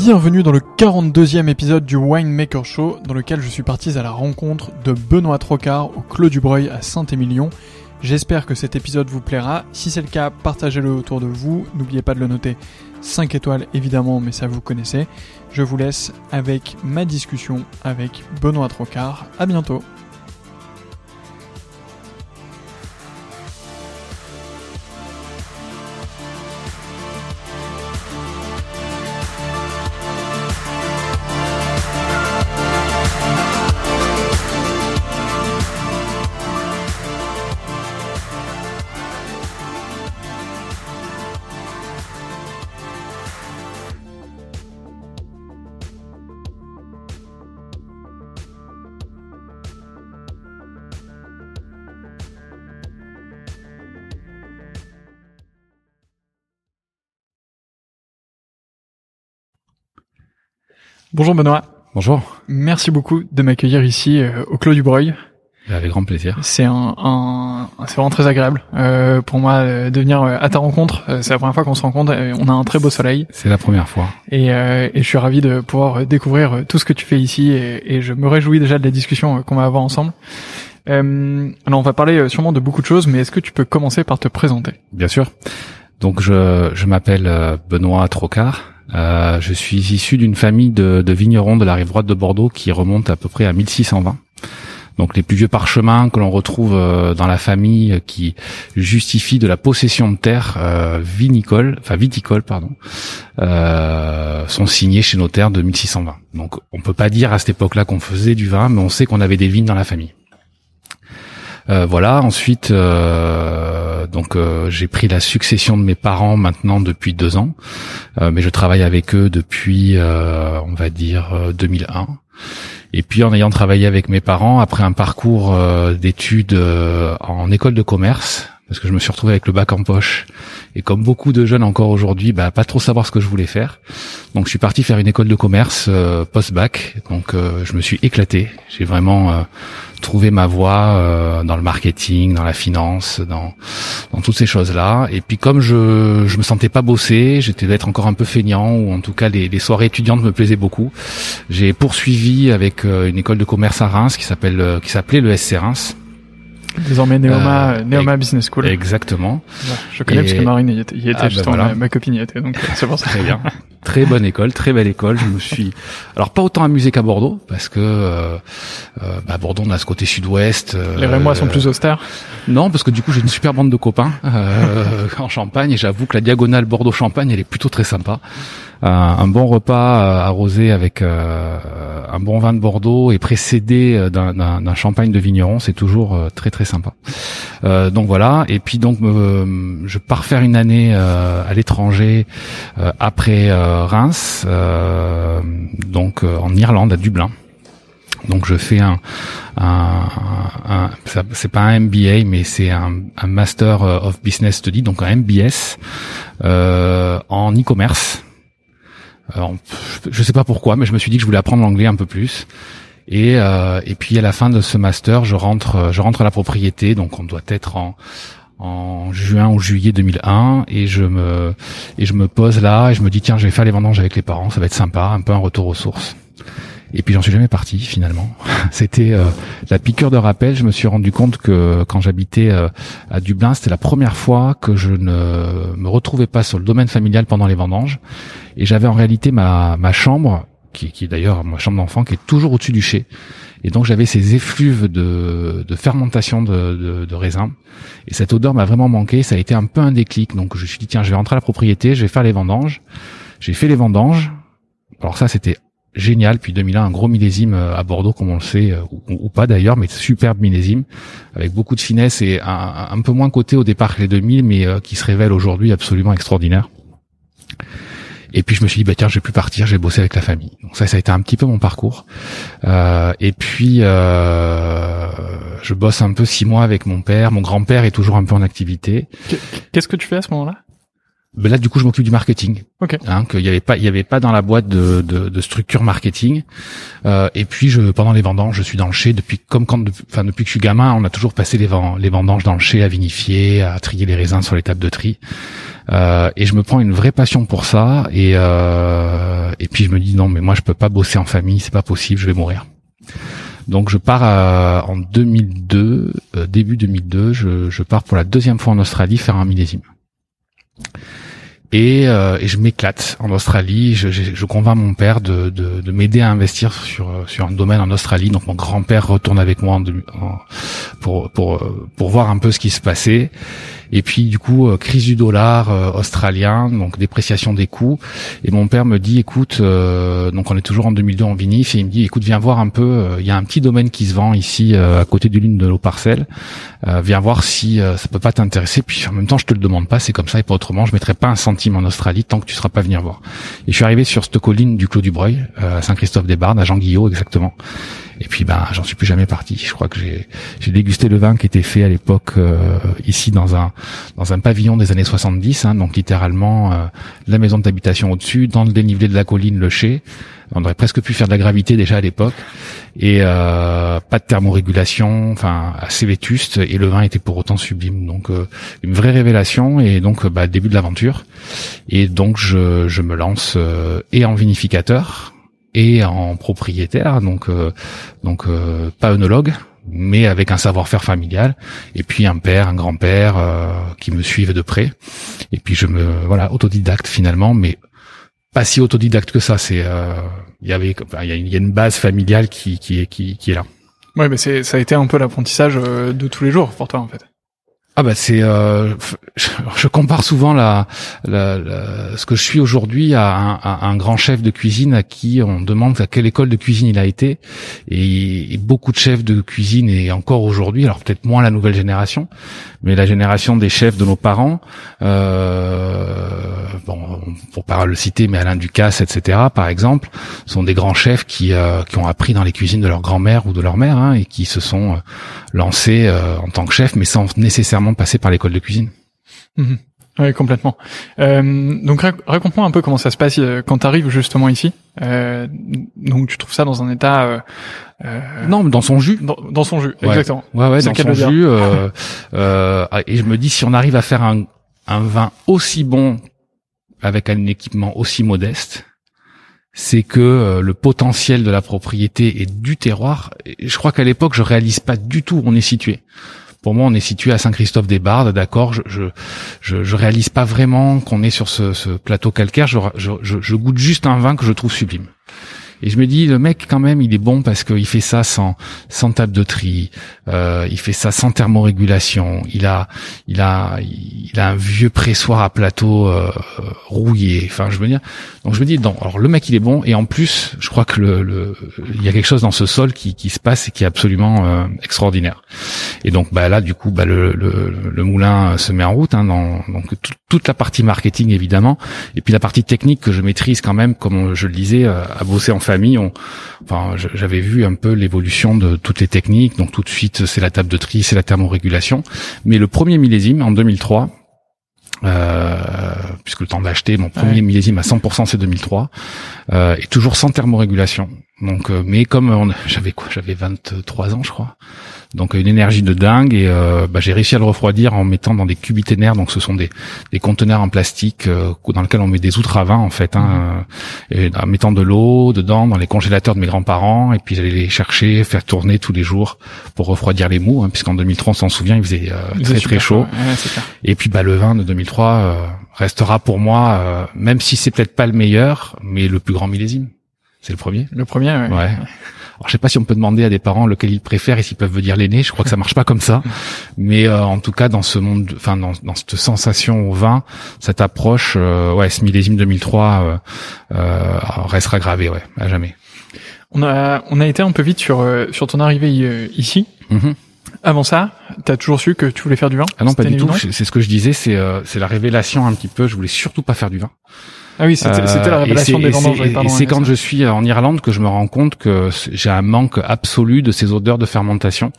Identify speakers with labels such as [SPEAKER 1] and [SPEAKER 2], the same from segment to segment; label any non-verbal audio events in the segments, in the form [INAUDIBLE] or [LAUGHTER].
[SPEAKER 1] Bienvenue dans le 42e épisode du Winemaker Show, dans lequel je suis parti à la rencontre de Benoît Trocard au Clos du Breuil à Saint-Émilion. J'espère que cet épisode vous plaira. Si c'est le cas, partagez-le autour de vous. N'oubliez pas de le noter 5 étoiles évidemment, mais ça vous connaissez. Je vous laisse avec ma discussion avec Benoît Trocard. À bientôt. Bonjour Benoît.
[SPEAKER 2] Bonjour.
[SPEAKER 1] Merci beaucoup de m'accueillir ici euh, au Clos du Breuil.
[SPEAKER 2] Avec grand plaisir.
[SPEAKER 1] C'est un, un c'est vraiment très agréable euh, pour moi euh, de venir à ta rencontre. c'est la première fois qu'on se rencontre. Et on a un très beau soleil.
[SPEAKER 2] C'est la première fois.
[SPEAKER 1] Et, et je suis ravi de pouvoir découvrir tout ce que tu fais ici et, et je me réjouis déjà de la discussion qu'on va avoir ensemble. alors on va parler sûrement de beaucoup de choses, mais est-ce que tu peux commencer par te présenter?
[SPEAKER 2] Bien sûr. Donc je, je m'appelle Benoît Trocard. Euh, je suis issu d'une famille de, vignerons de la rive droite de Bordeaux qui remonte à peu près à 1620. donc les plus vieux parchemins que l'on retrouve dans la famille qui justifient de la possession de terre vinicole, enfin pardon, sont signés chez notaire de 1620. Donc on peut pas dire à cette époque-là qu'on faisait du vin, mais on sait qu'on avait des vignes dans la famille. Euh, voilà. Ensuite, euh, donc euh, j'ai pris la succession de mes parents maintenant depuis deux ans, mais je travaille avec eux depuis, on va dire, 2001. Et puis en ayant travaillé avec mes parents, après un parcours d'études en école de commerce, parce que je me suis retrouvé avec le bac en poche et comme beaucoup de jeunes encore aujourd'hui, bah pas trop savoir ce que je voulais faire. Donc je suis parti faire une école de commerce euh, post-bac. Donc euh, je me suis éclaté. J'ai vraiment euh, trouvé ma voie dans le marketing, dans la finance, dans dans toutes ces choses-là. Et puis comme je je me sentais pas bosser, j'étais d'être encore un peu feignant ou en tout cas les, les soirées étudiantes me plaisaient beaucoup. J'ai poursuivi avec une école de commerce à Reims qui s'appelle qui s'appelait le SC Reims
[SPEAKER 1] Désormais Neoma, euh, Neoma Business School.
[SPEAKER 2] Exactement.
[SPEAKER 1] je connais parce que Marine y était, y était ah, bah justement, ma, copine y était, donc euh, c'est pour ça.
[SPEAKER 2] Très bien. [LAUGHS] Très bonne école, très belle école. Je me suis, alors pas autant amusé qu'à Bordeaux, parce que euh, euh bah, Bordeaux on a ce côté sud-ouest.
[SPEAKER 1] Les Rémois sont plus austères.
[SPEAKER 2] Non, parce que du coup j'ai une super bande de copains [LAUGHS] en Champagne, et j'avoue que la diagonale Bordeaux-Champagne elle est plutôt très sympa. Un bon repas arrosé avec un bon vin de Bordeaux et précédé d'un champagne de vigneron, c'est toujours très très sympa. Euh, donc voilà. Et puis donc je pars faire une année euh, à l'étranger euh, après Reims, donc en Irlande à Dublin. Donc je fais un, un, un c'est pas un MBA mais c'est un, Master of Business Study, donc un MBS en e-commerce. Je sais pas pourquoi, mais je me suis dit que je voulais apprendre l'anglais un peu plus. Et, euh, et puis à la fin de ce master, je rentre, je rentre à la propriété, donc on doit être en, en juin ou juillet 2001 et je me et je me pose là et je me dis tiens je vais faire les vendanges avec les parents. Ça va être sympa un peu un retour aux sources et puis j'en suis jamais parti finalement [LAUGHS] c'était euh, la piqûre de rappel je me suis rendu compte que quand j'habitais euh, à Dublin c'était la première fois que je ne me retrouvais pas sur le domaine familial pendant les vendanges et j'avais en réalité ma ma chambre qui, qui est d'ailleurs ma chambre d'enfant, qui est toujours au-dessus du chai. Et donc j'avais ces effluves de, de fermentation de, de, de raisin. Et cette odeur m'a vraiment manqué. Ça a été un peu un déclic. Donc je me suis dit tiens, je vais rentrer à la propriété, je vais faire les vendanges. J'ai fait les vendanges. Alors ça c'était génial. Puis 2001, un gros millésime euh, à Bordeaux, comme on le sait, euh, ou, pas d'ailleurs, mais superbe millésime, avec beaucoup de finesse et un, peu moins coté au départ que les 2000, mais euh, qui se révèle aujourd'hui absolument extraordinaire. Et puis je me suis dit bah tiens je vais plus partir, je vais bosser avec la famille. Donc ça ça a été un petit peu mon parcours. Euh, et puis euh, je bosse un peu six mois avec mon père. Mon grand-père est toujours un peu en activité.
[SPEAKER 1] Qu'est-ce que tu fais à ce moment-là?
[SPEAKER 2] Ben là, du coup, je m'occupe du marketing.
[SPEAKER 1] Ok.
[SPEAKER 2] Hein, qu'il y avait pas, il y avait pas dans la boîte de, de, de structure marketing. Euh, et puis, je, pendant les vendanges, je suis dans le chai depuis comme quand, enfin depuis que je suis gamin, on a toujours passé les, les vendanges dans le chai à vinifier, à trier les raisins sur les tables de tri. Euh, et je me prends une vraie passion pour ça. Et euh, et puis je me dis non, mais moi je peux pas bosser en famille, c'est pas possible, je vais mourir. Donc je pars euh, en 2002, euh, début 2002, je, je pars pour la deuxième fois en Australie faire un millésime. Et, euh, je m'éclate en Australie. Je, je, je, convainc mon père de, de, de m'aider à investir sur sur un domaine en Australie. Donc mon grand-père retourne avec moi en, en, pour pour pour voir un peu ce qui se passait. Et puis du coup, euh, crise du dollar euh, australien, donc dépréciation des coûts. Et mon père me dit, écoute, euh, donc on est toujours en 2002 en vinif, et il me dit, écoute, viens voir un peu. Il y a un petit domaine qui se vend ici à côté du ligne de l'eau parcelle. viens voir si ça peut pas t'intéresser. Puis en même temps, je te le demande pas, c'est comme ça et pas autrement. Je mettrai pas un centime en Australie tant que tu seras pas venir voir. Et je suis arrivé sur cette colline du Clos du Breuil, à Saint-Christophe-des-Bardes, à Jean-Guillot exactement. Et puis ben j'en suis plus jamais parti. Je crois que j'ai dégusté le vin qui était fait à l'époque euh, ici dans un dans un pavillon des années 70, hein, donc littéralement euh, la maison d'habitation au-dessus, dans le dénivelé de la colline le chai. On aurait presque pu faire de la gravité déjà à l'époque et euh, pas de thermorégulation, enfin assez vétuste et le vin était pour autant sublime. Donc euh, une vraie révélation et donc bah, début de l'aventure. Et donc je, je me lance et en vinificateur et en propriétaire, donc euh, donc euh, pas œnologue, mais avec un savoir-faire familial, et puis un père, un grand-père euh, qui me suivent de près, et puis je me voilà autodidacte finalement, mais pas si autodidacte que ça. C'est il y avait il y, a une base familiale qui qui est qui, qui est là.
[SPEAKER 1] Ouais, mais c'est ça a été un peu l'apprentissage de tous les jours pour toi en fait.
[SPEAKER 2] Ah bah c'est, euh, [LAUGHS] je, compare souvent la, la, la, ce que je suis aujourd'hui à, à, un grand chef de cuisine à qui on demande à quelle école de cuisine il a été, et, beaucoup de chefs de cuisine et encore aujourd'hui, alors peut-être moins la nouvelle génération, mais la génération des chefs de nos parents, euh, bon, pour pas le citer, mais Alain Ducasse, etc. par exemple, sont des grands chefs qui, euh, qui ont appris dans les cuisines de leur grand-mère ou de leur mère, hein, et qui se sont euh, lancés euh, en tant que chefs, mais sans nécessairement passer par l'école de cuisine.
[SPEAKER 1] Mhm. Oui, complètement. Euh, donc raconte-moi un peu comment ça se passe euh, quand tu arrives justement ici. Euh, donc tu trouves ça dans un état
[SPEAKER 2] non, dans son jus.
[SPEAKER 1] Dans, son jus, exactement.
[SPEAKER 2] Ouais, ouais, dans son jus. [LAUGHS] et je me dis si on arrive à faire un, un vin aussi bon avec un équipement aussi modeste, c'est que le potentiel de la propriété et du terroir. Je crois qu'à l'époque, je réalise pas du tout où on est situé. Pour moi, on est situé à Saint-Christophe-des-Bardes, d'accord. Je, je, réalise pas vraiment qu'on est sur ce, plateau calcaire. Je, goûte juste un vin que je trouve sublime. Et je me dis, le mec, quand même, il est bon parce qu'il fait ça sans, sans table de tri. Euh, il fait ça sans thermorégulation. Il a, il a, il a un vieux pressoir à plateau euh, rouillé. Enfin, je veux dire. Donc je me dis, non. Alors le mec, il est bon. Et en plus, je crois que le, le il y a quelque chose dans ce sol qui, qui se passe et qui est absolument euh, extraordinaire. Et donc, bah là, du coup, bah le, le, le moulin se met en route. Hein, dans, donc toute la partie marketing évidemment, et puis la partie technique que je maîtrise quand même, comme je le disais, euh, à bosser en famille. On, enfin, j'avais vu un peu l'évolution de toutes les techniques. Donc tout de suite, c'est la table de tri, c'est la thermorégulation. Mais le premier millésime en 2003, euh, puisque le temps d'acheter mon premier millésime à 100% c'est 2003 euh, et toujours sans thermorégulation donc euh, mais comme j'avais quoi? J'avais 23 ans je crois donc une énergie de dingue et euh, bah, j'ai réussi à le refroidir en mettant dans des cubiténaires donc ce sont des, des conteneurs en plastique euh, dans lesquels on met des outres à vin en fait hein, mhm. et en mettant de l'eau dedans dans les congélateurs de mes grands-parents. Et puis j'allais les chercher faire tourner tous les jours pour refroidir les mous hein, puisqu'en 2003 on s'en souvient il faisait euh, très très chaud. et puis bah le vin de 2003 restera pour moi même si c'est peut-être pas le meilleur mais le plus grand millésime. C'est le premier.
[SPEAKER 1] Le premier ouais.
[SPEAKER 2] ouais. [LAUGHS] Alors, je sais pas si on peut demander à des parents lequel ils préfèrent et s'ils peuvent dire l'aîné. Je crois que ça marche pas comme ça. [LAUGHS] Mais euh, en tout cas, dans ce monde, enfin dans, dans, cette sensation au vin, cette approche, euh, ouais, ce millésime 2003 euh, euh, restera gravé, ouais, à jamais.
[SPEAKER 1] On a on a été un peu vite sur sur ton arrivée ici. Mm-hmm. Avant ça, tu as toujours su que tu voulais faire du vin
[SPEAKER 2] Ah non, pas du tout. C'est ce que je disais, c'est c'est la révélation un petit peu. Je voulais surtout pas faire du vin.
[SPEAKER 1] Ah oui, c'était la euh, révélation des vendanges.
[SPEAKER 2] Et c'est quand je suis en Irlande que je me rends compte que j'ai un manque absolu de ces odeurs de fermentation.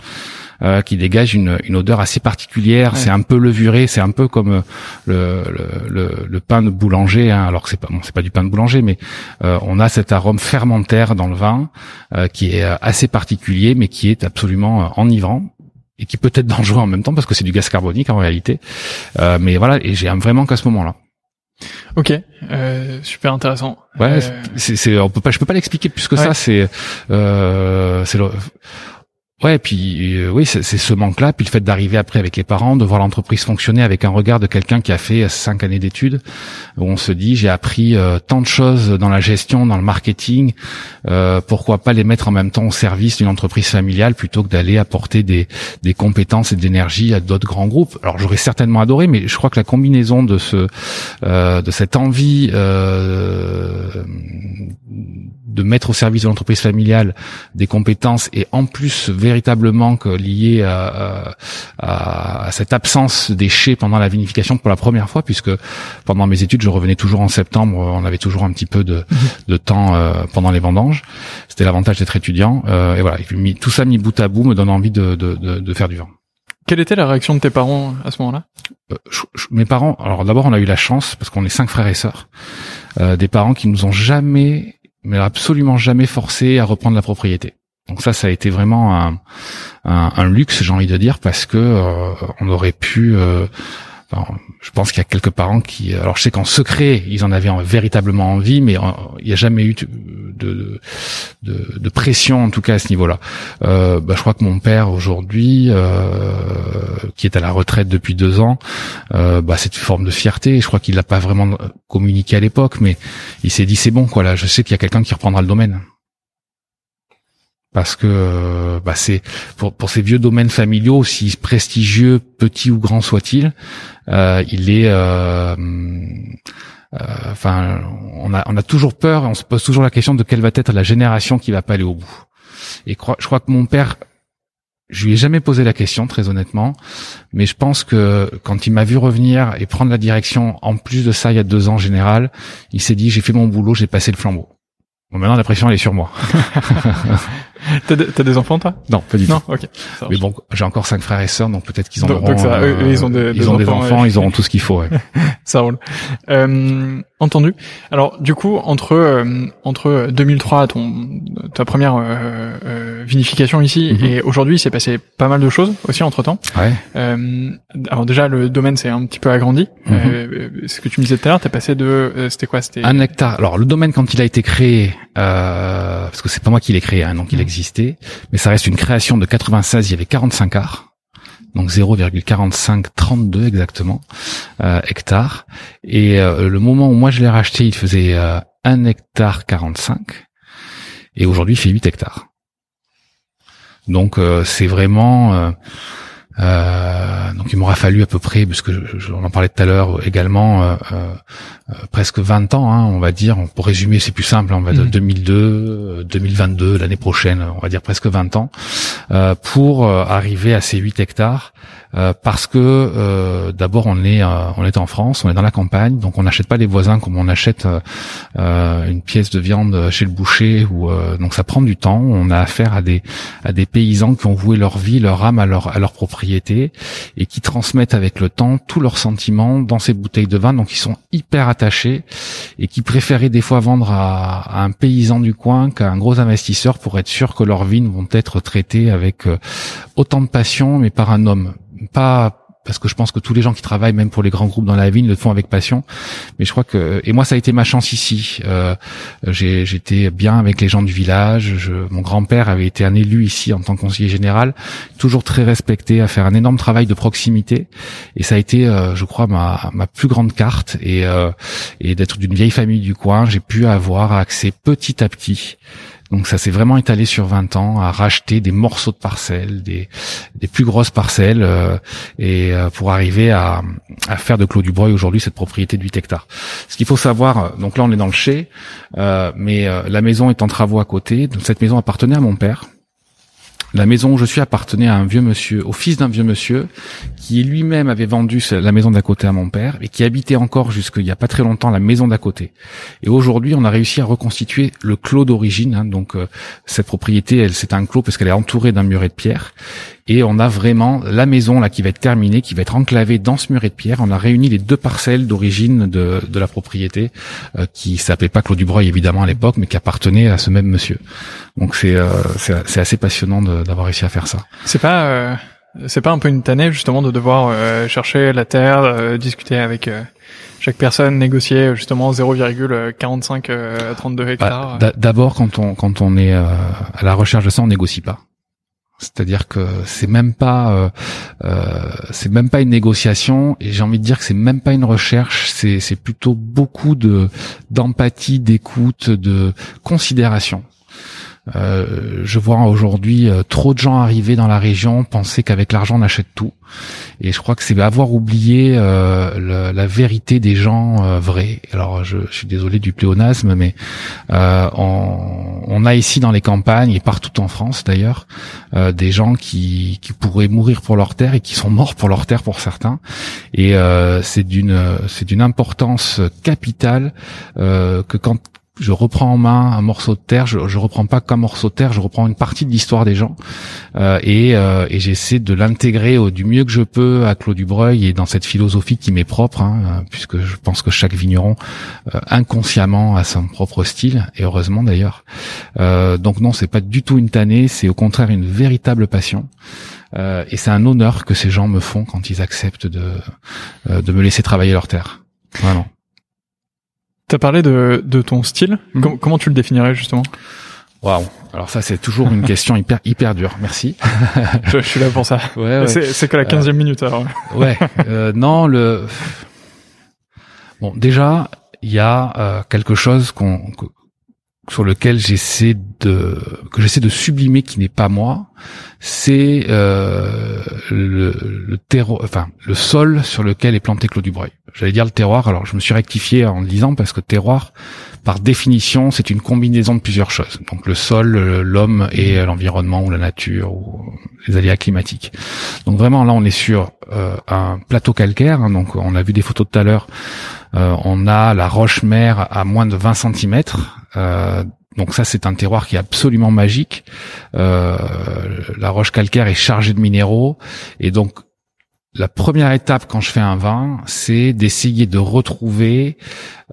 [SPEAKER 2] Euh, qui dégagent une, une, odeur assez particulière. C'est un peu levuré, c'est un peu comme euh, le, le, le, pain de boulanger. Hein, alors que c'est pas bon, c'est pas du pain de boulanger, mais euh, on a cet arôme fermentaire dans le vin euh, qui est assez particulier, mais qui est absolument enivrant et qui peut être [LAUGHS] dangereux en même temps parce que c'est du gaz carbonique en réalité. mais voilà, et j'ai vraiment qu'à ce moment-là.
[SPEAKER 1] Ok, euh, super intéressant.
[SPEAKER 2] Ouais, euh... c'est, on peut pas, je peux pas l'expliquer plus que ça. C'est, euh, c'est le, Ouais, puis euh, oui, c'est ce manque-là, puis le fait d'arriver après avec les parents, de voir l'entreprise fonctionner avec un regard de quelqu'un qui a fait cinq années d'études, où on se dit j'ai appris euh, tant de choses dans la gestion, dans le marketing, euh, pourquoi pas les mettre en même temps au service d'une entreprise familiale plutôt que d'aller apporter des, des compétences et de l'énergie à d'autres grands groupes. Alors j'aurais certainement adoré, mais je crois que la combinaison de ce de cette envie de mettre au service de l'entreprise familiale des compétences et en plus véritablement que lié à, à, cette absence des chais pendant la vinification pour la première fois puisque pendant mes études je revenais toujours en septembre on avait toujours un petit peu de, de temps euh, pendant les vendanges. C'était l'avantage d'être étudiant euh, et voilà. Tout ça mis bout à bout me donne envie de, de, de, faire du vin.
[SPEAKER 1] Quelle était la réaction de tes parents à ce moment-là?
[SPEAKER 2] Euh, Mes parents, alors d'abord on a eu la chance parce qu'on est cinq frères et sœurs, des parents qui nous ont jamais mais absolument jamais forcé à reprendre la propriété. Donc ça, ça a été vraiment un, luxe, j'ai envie de dire, parce que euh, on aurait pu. Euh, je pense qu'il y a quelques parents qui, alors je sais qu'en secret, ils en avaient véritablement envie, mais euh, il n'y a jamais eu de, pression, en tout cas à ce niveau-là. Euh, bah, je crois que mon père aujourd'hui, qui est à la retraite depuis deux ans, bah, c'est une forme de fierté. Je crois qu'il l'a pas vraiment communiqué à l'époque, mais il s'est dit c'est bon, quoi. Là, je sais qu'il y a quelqu'un qui reprendra le domaine. Parce que bah, c'est pour, pour ces vieux domaines familiaux, aussi prestigieux, petits ou grands soient-ils, euh, il est euh, enfin on a on a toujours peur et on se pose toujours la question de quelle va être la génération qui va pas aller au bout. Et je crois que mon père je lui ai jamais posé la question, très honnêtement, mais je pense que quand il m'a vu revenir et prendre la direction, en plus de ça, il y a deux ans en général, il s'est dit j'ai fait mon boulot, j'ai passé le flambeau. Bon, maintenant la pression elle est sur moi. [LAUGHS]
[SPEAKER 1] T'as de, des enfants toi?
[SPEAKER 2] Non, pas du
[SPEAKER 1] tout. Non,
[SPEAKER 2] ok. Mais bon, j'ai encore cinq frères et sœurs, donc peut-être qu'ils en auront.
[SPEAKER 1] Donc ça, euh, ils ont des,
[SPEAKER 2] ils
[SPEAKER 1] ont
[SPEAKER 2] des enfants, ils auront tout ce qu'il faut. Ouais. [LAUGHS]
[SPEAKER 1] ça roule. Euh, entendu. Alors du coup, entre euh, entre 2003, ton ta première euh, euh, vinification ici, mhm. et aujourd'hui, il s'est passé pas mal de choses aussi entre temps.
[SPEAKER 2] Ouais.
[SPEAKER 1] alors déjà, le domaine s'est un petit peu agrandi. Mhm. ce que tu me disais tout à l'heure, t'es passé de, c'était quoi C'était
[SPEAKER 2] un hectare. Alors le domaine quand il a été créé, parce que c'est pas moi qui l'ai créé, hein, donc il mhm existait, mais ça reste une création de 96, il y avait 45 arts, donc 0,4532 exactement euh, hectares. Et euh, le moment où moi je l'ai racheté, il faisait euh, 1 hectare 45, et aujourd'hui il fait 8 hectares. Donc euh, c'est vraiment euh, donc il m'aura fallu à peu près, puisque je, on en parlait tout à l'heure également, euh, euh, presque 20 ans, hein, on va dire. Pour résumer, c'est plus simple, on va dire 2002, 2022, l'année prochaine, on va dire presque 20 ans, pour arriver à ces 8 hectares. Parce que d'abord on est on est en France, on est dans la campagne, donc on n'achète pas les voisins comme on achète une pièce de viande chez le boucher. Ou donc ça prend du temps. On a affaire à des à des paysans qui ont voué leur vie, leur âme à leur à leur propriété et qui transmettent avec le temps tous leurs sentiments dans ces bouteilles de vin. Donc ils sont hyper attachés et qui préféraient des fois vendre à, un paysan du coin qu'à un gros investisseur pour être sûr que leurs vignes vont être traitées avec euh, autant de passion mais par un homme. Pas parce que je pense que tous les gens qui travaillent, même pour les grands groupes dans la vigne, le font avec passion. Mais je crois que et moi ça a été ma chance ici. Euh, J'étais bien avec les gens du village. Je, mon grand-père avait été un élu ici en tant que conseiller général, toujours très respecté, à faire un énorme travail de proximité. Et ça a été, euh, je crois, ma, ma plus grande carte. Et, euh, et d'être d'une vieille famille du coin, j'ai pu avoir accès petit à petit donc ça s'est vraiment étalé sur 20 ans à racheter des morceaux de parcelles, des, plus grosses parcelles, euh, et euh, pour arriver à, à faire de Clos du Breuil aujourd'hui cette propriété de 8 hectares. Ce qu'il faut savoir, donc là on est dans le chai, euh, mais la maison est en travaux à côté. Donc cette maison appartenait à mon père. La maison où je suis appartenait à un vieux monsieur, au fils d'un vieux monsieur, qui lui-même avait vendu la maison d'à côté à mon père et qui habitait encore jusqu'il y a pas très longtemps la maison d'à côté. Et aujourd'hui, on a réussi à reconstituer le clos d'origine. Hein. donc euh, cette propriété, elle c'est un clos parce qu'elle est entourée d'un muret de pierre. Et on a vraiment la maison là qui va être terminée, qui va être enclavée dans ce muret de pierre. On a réuni les deux parcelles d'origine de, de la propriété, euh, qui s'appelait pas Clos du Breuil évidemment à l'époque, mais qui appartenait à ce même monsieur. Donc c'est euh, c'est assez passionnant d'avoir réussi à faire ça.
[SPEAKER 1] C'est pas euh, c'est pas un peu une tannée justement de devoir euh, chercher la terre, euh, discuter avec euh, chaque personne, négocier justement 0,45 32 bah, hectares.
[SPEAKER 2] D'abord, quand on quand on est à la recherche de ça, on négocie pas. C'est-à-dire que c'est même pas c'est même pas une négociation et j'ai envie de dire que c'est même pas une recherche, c'est c'est plutôt beaucoup de d'empathie, d'écoute, de considération. Euh, je vois aujourd'hui euh, trop de gens arriver dans la région, penser qu'avec l'argent on achète tout. Et je crois que c'est avoir oublié euh, la vérité des gens vrais. Alors je, je, suis désolé du pléonasme, mais on, on, a ici dans les campagnes et partout en France d'ailleurs des gens qui, qui pourraient mourir pour leur terre et qui sont morts pour leur terre pour certains. Et c'est d'une c'est d'une importance capitale que quand je reprends en main un morceau de terre, je, je reprends pas qu'un morceau de terre, je reprends une partie de l'histoire des gens euh, et, euh, et j'essaie de l'intégrer du mieux que je peux à Claude Dubreuil et dans cette philosophie qui m'est propre, hein, euh, puisque je pense que chaque vigneron inconsciemment a son propre style et heureusement d'ailleurs. Donc non, c'est pas du tout une tannée, c'est au contraire une véritable passion. et c'est un honneur que ces gens me font quand ils acceptent de, de me laisser travailler leur terre. Vraiment.
[SPEAKER 1] T'as parlé de, de ton style. Mhm. comment tu le définirais justement?
[SPEAKER 2] Waouh. Alors ça c'est toujours une question hyper hyper dure. Merci. [LAUGHS]
[SPEAKER 1] je, suis là pour ça. Ouais, C'est que la 15 minute alors.
[SPEAKER 2] ouais. [LAUGHS] Euh, non le. Bon déjà il y a euh, quelque chose qu'on sur lequel j'essaie de que j'essaie de sublimer qui n'est pas moi, c'est euh, le, le terreau, enfin le sol sur lequel est planté Claude Dubreuil. J'allais dire le terroir, alors je me suis rectifié en le disant parce que terroir, par définition, c'est une combinaison de plusieurs choses. Donc le sol, l'homme et l'environnement ou la nature ou les aléas climatiques. Donc vraiment là, on est sur euh, un plateau calcaire. Hein, donc on a vu des photos tout à l'heure. Euh, on a la roche mère à moins de 20 cm. Euh, donc ça, c'est un terroir qui est absolument magique. Euh, la roche calcaire est chargée de minéraux et donc la première étape quand je fais un vin, c'est d'essayer de retrouver,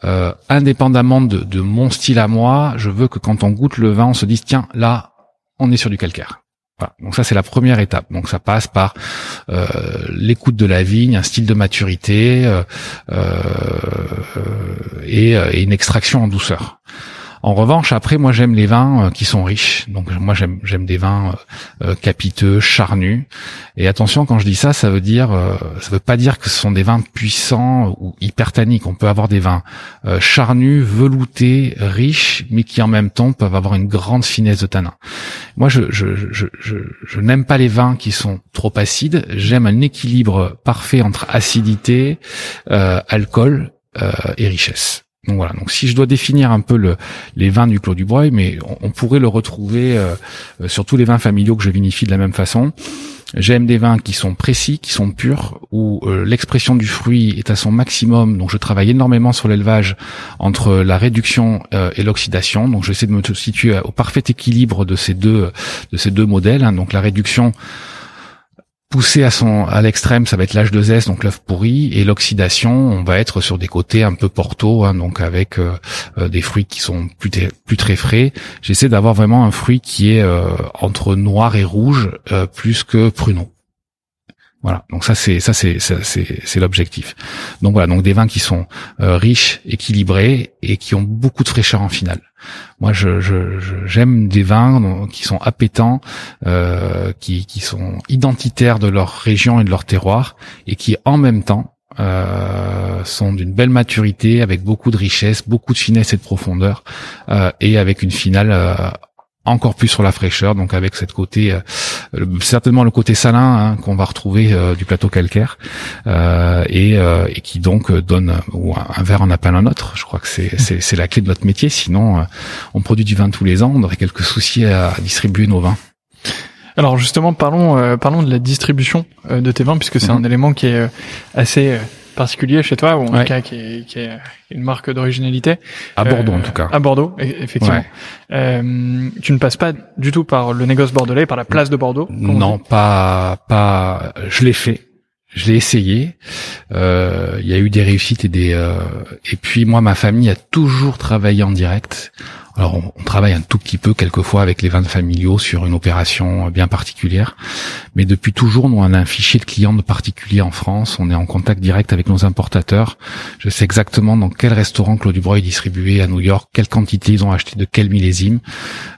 [SPEAKER 2] euh, indépendamment de, de, mon style à moi, je veux que quand on goûte le vin, on se dise tiens là, on est sur du calcaire. Voilà. Donc ça c'est la première étape. Donc ça passe par euh, l'écoute de la vigne, un style de maturité euh, euh et, et, une extraction en douceur. En revanche, après, moi, j'aime les vins euh, qui sont riches. Donc, moi, j'aime j'aime des vins euh, euh, capiteux, charnus. Et attention, quand je dis ça, ça veut dire, ça veut pas dire que ce sont des vins puissants ou hypertaniques. On peut avoir des vins charnus, veloutés, riches, mais qui en même temps peuvent avoir une grande finesse de tanin. Moi, je je je, je n'aime pas les vins qui sont trop acides. J'aime un équilibre parfait entre acidité, alcool et richesse. Donc voilà. Donc si je dois définir un peu le, les vins du Clos du Breuil, mais on, pourrait le retrouver euh, euh, sur tous les vins familiaux que je vinifie de la même façon. J'aime des vins qui sont précis, qui sont purs, où euh, l'expression du fruit est à son maximum. Donc je travaille énormément sur l'élevage entre la réduction et l'oxydation. Donc j'essaie de me situer au parfait équilibre de ces deux de ces deux modèles. Hein. Donc la réduction poussé à son à l'extrême, ça va être l'âge de s donc l'œuf pourri, et l'oxydation, on va être sur des côtés un peu porto, hein, donc avec euh, euh, des fruits qui sont plus, plus très frais. J'essaie d'avoir vraiment un fruit qui est euh, entre noir et rouge, plus que pruneau. Voilà, donc ça c'est ça c'est c'est l'objectif. Donc voilà, donc des vins qui sont riches, équilibrés et qui ont beaucoup de fraîcheur en finale. Moi, je, j'aime des vins qui sont appétants, euh, qui, sont identitaires de leur région et de leur terroir, et qui en même temps euh, sont d'une belle maturité, avec beaucoup de richesse, beaucoup de finesse et de profondeur, euh, et avec une finale euh, encore plus sur la fraîcheur, donc avec cette côté euh, certainement le côté salin hein, qu'on va retrouver euh, du plateau calcaire euh, et, et, qui donc donne ou un, verre en appelle un autre. Je crois que c'est [LAUGHS] la clé de notre métier. Sinon, on produit du vin tous les ans, on aurait quelques soucis à, distribuer nos vins.
[SPEAKER 1] Alors justement, parlons parlons de la distribution de tes vins puisque c'est un mhm. élément qui est assez particulier chez toi, ou en tout cas qui est, qui est une marque d'originalité.
[SPEAKER 2] À Bordeaux en tout cas.
[SPEAKER 1] À Bordeaux, e-, effectivement. Euh, tu ne passes pas du tout par le négoce bordelais, par la place de Bordeaux
[SPEAKER 2] Non, pas, pas. Je l'ai fait. Je l'ai essayé. Euh, il y a eu des réussites et des. Euh, et puis moi, ma famille a toujours travaillé en direct. Alors on, travaille un tout petit peu quelquefois avec les vins familiaux sur une opération bien particulière, mais depuis toujours nous on a un fichier de clients de particuliers en France, on est en contact direct avec nos importateurs. Je sais exactement dans quel restaurant Claude Dubreuil est distribué à New York, quelle quantité ils ont acheté de quel millésime.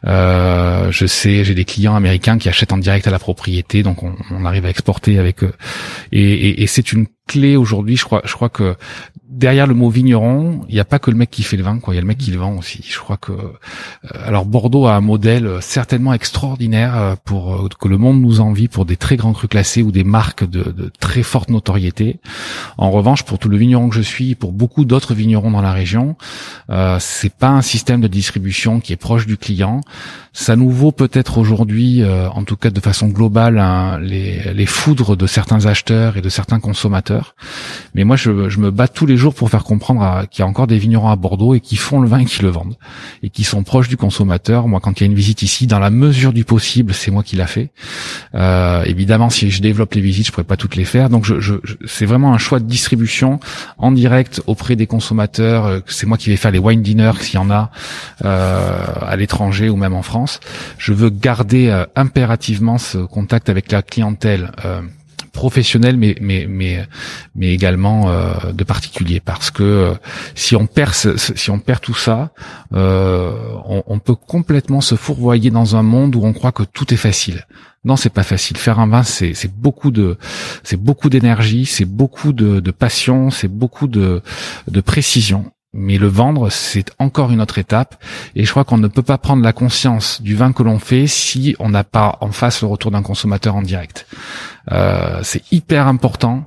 [SPEAKER 2] Euh, je sais, j'ai des clients américains qui achètent en direct à la propriété, donc on, arrive à exporter avec eux. et c'est une clé aujourd'hui. Je crois, je crois que derrière le mot vigneron, il n'y a pas que le mec qui fait le vin, quoi. Il y a le mec qui le vend aussi. Je crois que euh, alors Bordeaux a un modèle euh, certainement extraordinaire euh, pour que le monde nous envie pour des très grands crus classés ou des marques de, très forte notoriété. En revanche, pour tout le vigneron que je suis, pour beaucoup d'autres vignerons dans la région, euh, c'est pas un système de distribution qui est proche du client. Ça nous vaut peut-être aujourd'hui, en tout cas de façon globale, les, les foudres de certains acheteurs et de certains consommateurs. Mais moi, je, je me bats tous les jours pour faire comprendre qu'il y a encore des vignerons à Bordeaux et qui font le vin et qui le vendent et qui sont proches du consommateur. Moi, quand il y a une visite ici, dans la mesure du possible, c'est moi qui l'a fait. Euh, évidemment, si je développe les visites, je pourrais pas toutes les faire. Donc, je, je, c'est vraiment un choix de distribution en direct auprès des consommateurs. Euh, c'est moi qui vais faire les wine dinners s'il y en a euh, à l'étranger ou même en France. Je veux garder euh, impérativement ce contact avec la clientèle. Euh, professionnels mais mais mais mais également euh, de particuliers parce que euh, si on perd si on perd tout ça euh, on, on, peut complètement se fourvoyer dans un monde où on croit que tout est facile. Non c'est pas facile. Faire un vin c'est c'est beaucoup de c'est beaucoup d'énergie c'est beaucoup de, de passion c'est beaucoup de de précision Mais le vendre, c'est encore une autre étape. Et je crois qu'on ne peut pas prendre la conscience du vin que l'on fait si on n'a pas en face le retour d'un consommateur en direct. Euh, c'est hyper important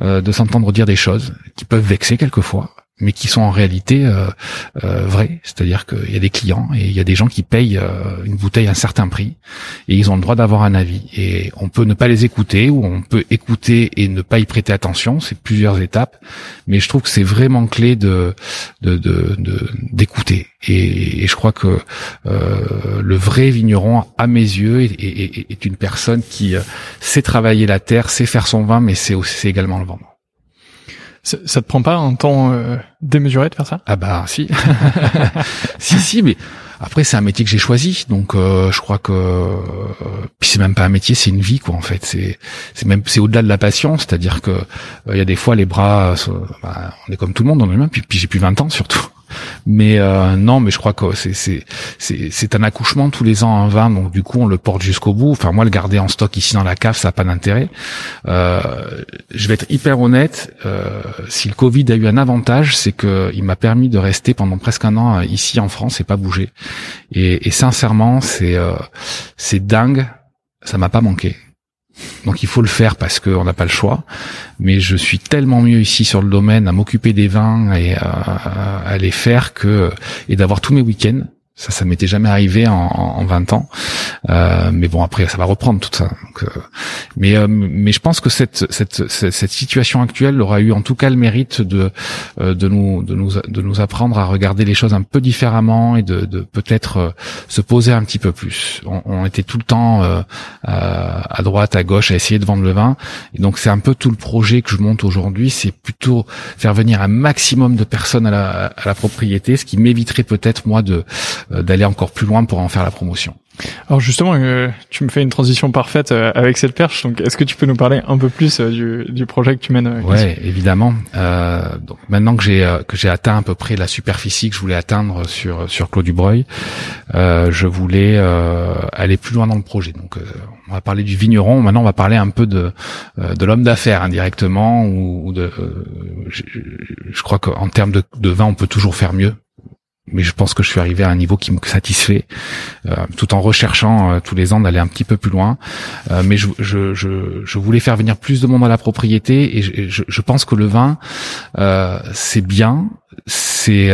[SPEAKER 2] euh, de s'entendre dire des choses qui peuvent vexer quelquefois mais qui sont en réalité euh, euh, vrais. C'est-à-dire qu'il y a des clients et il y a des gens qui payent euh, une bouteille à un certain prix et ils ont le droit d'avoir un avis. Et on peut ne pas les écouter ou on peut écouter et ne pas y prêter attention. C'est plusieurs étapes, mais je trouve que c'est vraiment clé de d'écouter. De, de, et, je crois que euh, le vrai vigneron, à mes yeux, est, une personne qui euh, sait travailler la terre, sait faire son vin, mais c'est aussi également le vendre.
[SPEAKER 1] Ça, te prend pas un temps euh, démesuré de faire ça?
[SPEAKER 2] Ah bah si, [LAUGHS] si si, mais après c'est un métier que j'ai choisi, donc euh, je crois que euh, puis c'est même pas un métier, c'est une vie quoi en fait. C'est c'est même c'est au-delà de la passion, c'est-à-dire que il y a des fois les bras, bah, on est comme tout le monde, on est même, puis, puis j'ai plus 20 ans surtout. Mais euh, non, mais je crois que c'est c'est c'est un accouchement tous les ans un vin, donc du coup on le porte jusqu'au bout. Enfin moi le garder en stock ici dans la cave, ça a pas d'intérêt. Euh, je vais être hyper honnête. Euh, si le Covid a eu un avantage, c'est que il m'a permis de rester pendant presque un an ici en France et pas bouger. Et, et sincèrement, c'est c'est dingue. Ça m'a pas manqué. Donc il faut le faire parce qu'on n'a pas le choix. Mais je suis tellement mieux ici sur le domaine à m'occuper des vins et à, les faire que et d'avoir tous mes week-ends ça, ça m'était jamais arrivé en, en 20 ans. Euh, mais bon, après, ça va reprendre tout ça. Euh, mais, euh, mais je pense que cette, cette, cette, situation actuelle aura eu en tout cas le mérite de, euh, de, nous, de, nous, de nous apprendre à regarder les choses un peu différemment et de, de peut-être se poser un petit peu plus. On, on était tout le temps à droite, à gauche, à essayer de vendre le vin. Et donc, c'est un peu tout le projet que je monte aujourd'hui. C'est plutôt faire venir un maximum de personnes à la, à la propriété, ce qui m'éviterait peut-être, moi, de euh, d'aller encore plus loin pour en faire la promotion.
[SPEAKER 1] Alors justement, euh, tu me fais une transition parfaite euh, avec cette perche. Donc, est-ce que tu peux nous parler un peu plus du, du projet que tu mènes
[SPEAKER 2] Ouais, évidemment. donc maintenant que j'ai que j'ai atteint à peu près la superficie que je voulais atteindre sur sur Clos du Breuil, je voulais aller plus loin dans le projet. Donc, on va parler du vigneron. Maintenant, on va parler un peu de de l'homme d'affaires indirectement ou, de. Je, je, crois qu'en termes de, de vin, on peut toujours faire mieux mais je pense que je suis arrivé à un niveau qui me satisfait, euh, tout en recherchant euh, tous les ans d'aller un petit peu plus loin. Euh, mais je, je, je, je, voulais faire venir plus de monde à la propriété et je, je pense que le vin, c'est bien, c'est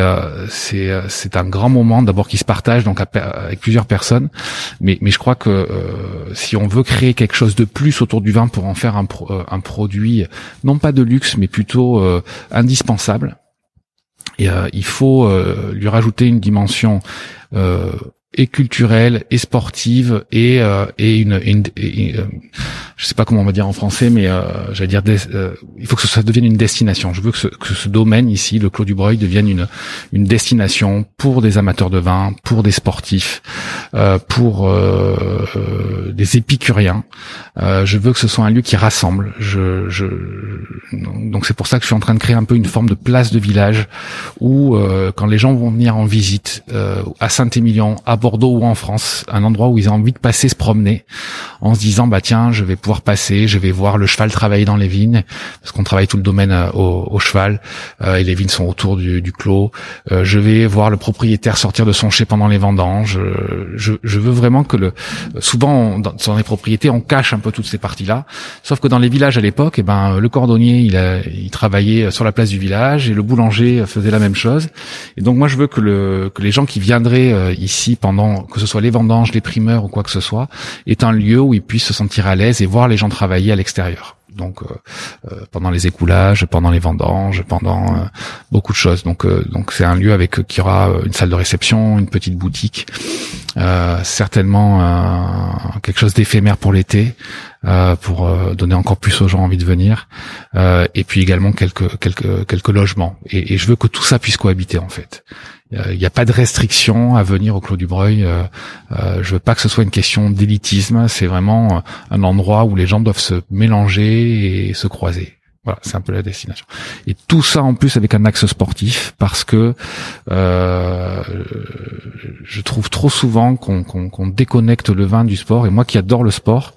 [SPEAKER 2] c'est c'est un grand moment d'abord qui se partage donc avec plusieurs personnes, mais mais je crois que si on veut créer quelque chose de plus autour du vin pour en faire un, un produit non pas de luxe mais plutôt indispensable et euh, il faut euh, lui rajouter une dimension euh, et culturelle et sportive et euh, et une, une, euh, je sais pas comment on va dire en français mais euh, j'allais dire euh, il faut que ça devienne une destination. Je veux que ce, que ce domaine ici le Clos du Breuil devienne une une destination pour des amateurs de vin pour des sportifs pour des épicuriens. Je veux que ce soit un lieu qui rassemble. Je, je donc c'est pour ça que je suis en train de créer un peu une forme de place de village où quand les gens vont venir en visite à Saint-Émilion Bordeaux ou en France, un endroit où ils ont envie de passer, se promener, en se disant bah tiens, je vais pouvoir passer, je vais voir le cheval travailler dans les vignes, parce qu'on travaille tout le domaine euh, au, cheval, euh, et les vignes sont autour du, clos. Euh, je vais voir le propriétaire sortir de son chai pendant les vendanges. Je, je veux vraiment que le, souvent dans, les propriétés, on cache un peu toutes ces parties-là, sauf que dans les villages à l'époque, eh ben le cordonnier il, a, il travaillait sur la place du village et le boulanger faisait la même chose. Et donc moi je veux que le que les gens qui viendraient ici que ce soit les vendanges, les primeurs ou quoi que ce soit, est un lieu où ils puissent se sentir à l'aise et voir les gens travailler à l'extérieur. Donc euh, euh, pendant les écoulages, pendant les vendanges, pendant euh, beaucoup de choses. Donc donc c'est un lieu avec qui aura une salle de réception, une petite boutique, certainement quelque chose d'éphémère pour l'été, pour donner encore plus aux gens envie de venir, et puis également quelques quelques quelques logements. Et, et je veux que tout ça puisse cohabiter en fait. Il n'y a pas de restriction à venir au Clos du Breuil. Euh, euh, je veux pas que ce soit une question d'élitisme. C'est vraiment euh, un endroit où les gens doivent se mélanger et se croiser. Voilà, c'est un peu la destination. Et tout ça en plus avec un axe sportif, parce que euh, je trouve trop souvent qu'on déconnecte le vin du sport. Et moi qui adore le sport,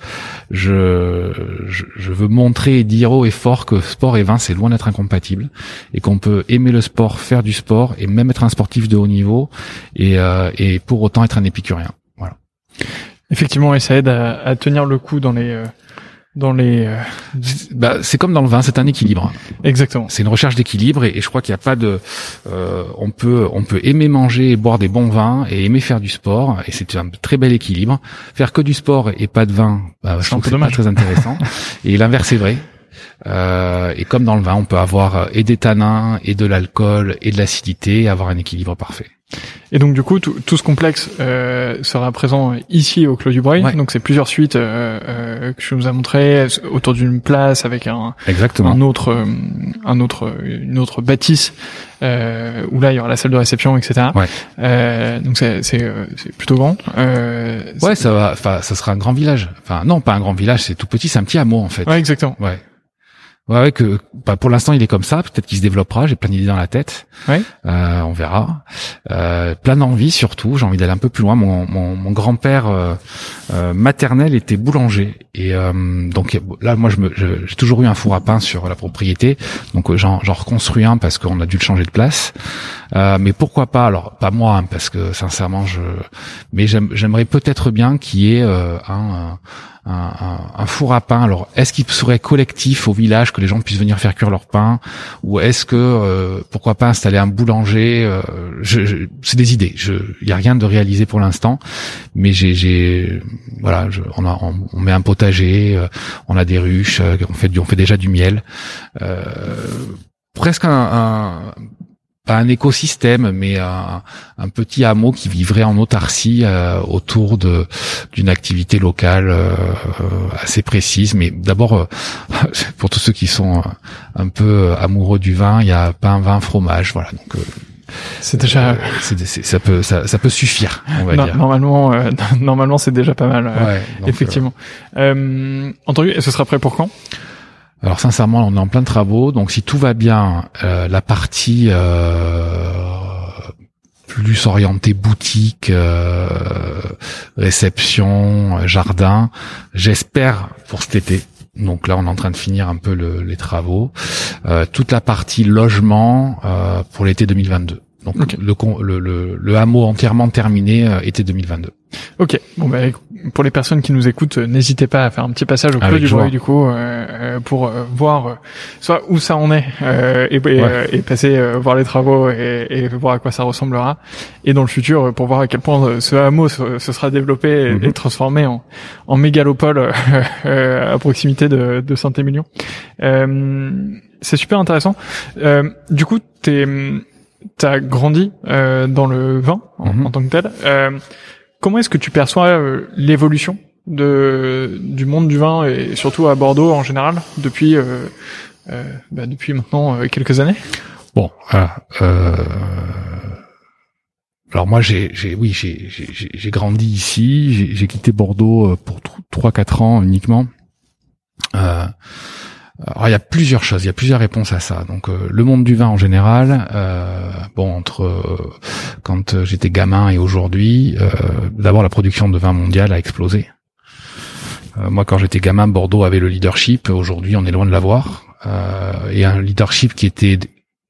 [SPEAKER 2] je, veux montrer et dire haut et fort que sport et vin c'est loin d'être incompatible, et qu'on peut aimer le sport, faire du sport, et même être un sportif de haut niveau, et, euh, pour autant être un épicurien. Voilà.
[SPEAKER 1] Effectivement, et ça aide à, à tenir le coup dans les euh, dans les. Euh,
[SPEAKER 2] bah, c'est comme dans le vin, c'est un équilibre.
[SPEAKER 1] Exactement.
[SPEAKER 2] C'est une recherche d'équilibre et, je crois qu'il n'y a pas de. Euh, on peut on peut aimer manger et boire des bons vins et aimer faire du sport et c'est un très bel équilibre. Faire que du sport et pas de vin, bah, je trouve que c'est pas très intéressant. [LAUGHS] et l'inverse est vrai. Euh, et comme dans le vin, on peut avoir et des tanins et de l'alcool et de l'acidité et avoir un équilibre parfait.
[SPEAKER 1] Et donc du coup, tout, tout ce complexe euh, sera présent ici au Clos du Breuil. Donc c'est plusieurs suites euh, euh, que je vous ai montré autour d'une place avec un,
[SPEAKER 2] Exactement.
[SPEAKER 1] un autre, euh, un autre, une autre bâtisse euh, où là il y aura la salle de réception, etc.
[SPEAKER 2] Ouais.
[SPEAKER 1] Euh, donc c'est c'est plutôt grand.
[SPEAKER 2] ouais, ça va. Enfin, ça sera un grand village. Enfin non, pas un grand village, c'est tout petit, c'est un petit hameau en fait.
[SPEAKER 1] Ouais, exactement.
[SPEAKER 2] Ouais. Ouais, que bah, pour l'instant il est comme ça. Peut-être qu'il se développera. J'ai plein d'idées dans la tête.
[SPEAKER 1] Ouais.
[SPEAKER 2] Euh, on verra. Euh, plein d'envie surtout. J'ai envie d'aller un peu plus loin. Mon, mon, mon grand-père euh, euh maternel était boulanger et euh, donc là moi je me j'ai toujours eu un four à pain sur la propriété. Donc euh, j'en j'en reconstruis un parce qu'on a dû le changer de place. Mais pourquoi pas Alors pas moi hein, parce que sincèrement je. Mais j'aimerais peut-être bien qu'il y ait un un, un, four à pain. Alors, est-ce qu'il serait collectif au village que les gens puissent venir faire cuire leur pain, ou est-ce que euh, pourquoi pas installer un boulanger euh, je, C'est des idées. Il y a rien de réalisé pour l'instant, mais j'ai, voilà, je, on, a, on, met un potager, euh, on a des ruches, on fait, on fait déjà du miel. presque un, un pas un écosystème, mais un, un, petit hameau qui vivrait en autarcie euh, autour de d'une activité locale euh, assez précise. Mais d'abord, euh, [LAUGHS] pour tous ceux qui sont un peu amoureux du vin, il y a pain, vin, fromage, voilà. Donc
[SPEAKER 1] c'est déjà
[SPEAKER 2] ça peut ça, ça, peut suffire on va dire.
[SPEAKER 1] normalement [LAUGHS] normalement c'est déjà pas mal effectivement euh, entendu et ce sera prêt pour quand?
[SPEAKER 2] Alors sincèrement, on est en plein de travaux, donc si tout va bien, euh, la partie euh, plus orientée boutique, euh, réception, jardin, j'espère pour cet été. Donc là, on est en train de finir un peu les travaux. toute la partie logement pour l'été 2022. Donc le, le, le, hameau entièrement terminé été 2022.
[SPEAKER 1] Ok. Bon bah pour les personnes qui nous écoutent, euh, n'hésitez pas à faire un petit passage au Clos du Breuil du coup euh, euh, pour voir soit où ça en est et, et, passer voir les travaux et, et, voir à quoi ça ressemblera et dans le futur pour voir à quel point ce hameau se, sera développé et, mhm. transformé en, en mégalopole [LAUGHS] à proximité de, de Saint-Émilion. c'est super intéressant. du coup, t'es t'as grandi dans le vin en, mhm. en, tant que tel. Comment est-ce que tu perçois euh, l'évolution de du monde du vin et surtout à Bordeaux en général depuis euh, euh, bah, depuis maintenant quelques années?
[SPEAKER 2] Bon, alors moi j'ai j'ai oui j'ai j'ai grandi ici, j'ai quitté Bordeaux pour trois quatre ans uniquement. Alors il y a plusieurs choses, il y a plusieurs réponses à ça. Donc euh, le monde du vin en général, euh, bon entre euh, quand j'étais gamin et aujourd'hui, d'abord la production de vin mondial a explosé. moi quand j'étais gamin, Bordeaux avait le leadership. Aujourd'hui, on est loin de l'avoir. et un leadership qui était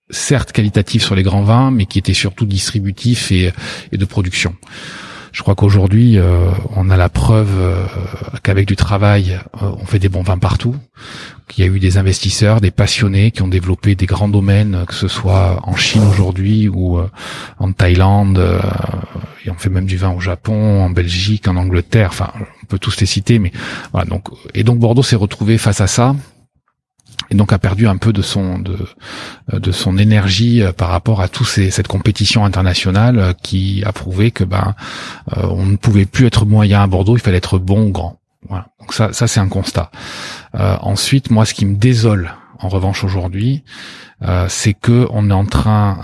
[SPEAKER 2] certes qualitatif sur les grands vins, mais qui était surtout distributif et de production. Je crois qu'aujourd'hui, euh, on a la preuve euh, qu'avec du travail, euh, on fait des bons vins partout. Qu'il y a eu des investisseurs, des passionnés qui ont développé des grands domaines, que ce soit en Chine aujourd'hui ou en Thaïlande. et on fait même du vin au Japon, en Belgique, en Angleterre. Enfin, on peut tous les citer, mais voilà. Donc, et donc Bordeaux s'est retrouvé face à ça et donc a perdu un peu de son de, de son énergie euh, par rapport à tous ces, cette compétition internationale euh, qui a prouvé que ben euh, on ne pouvait plus être moyen à Bordeaux, il fallait être bon ou grand. Voilà. Donc ça ça c'est un constat. ensuite, moi ce qui me désole en revanche aujourd'hui, c'est que on est en train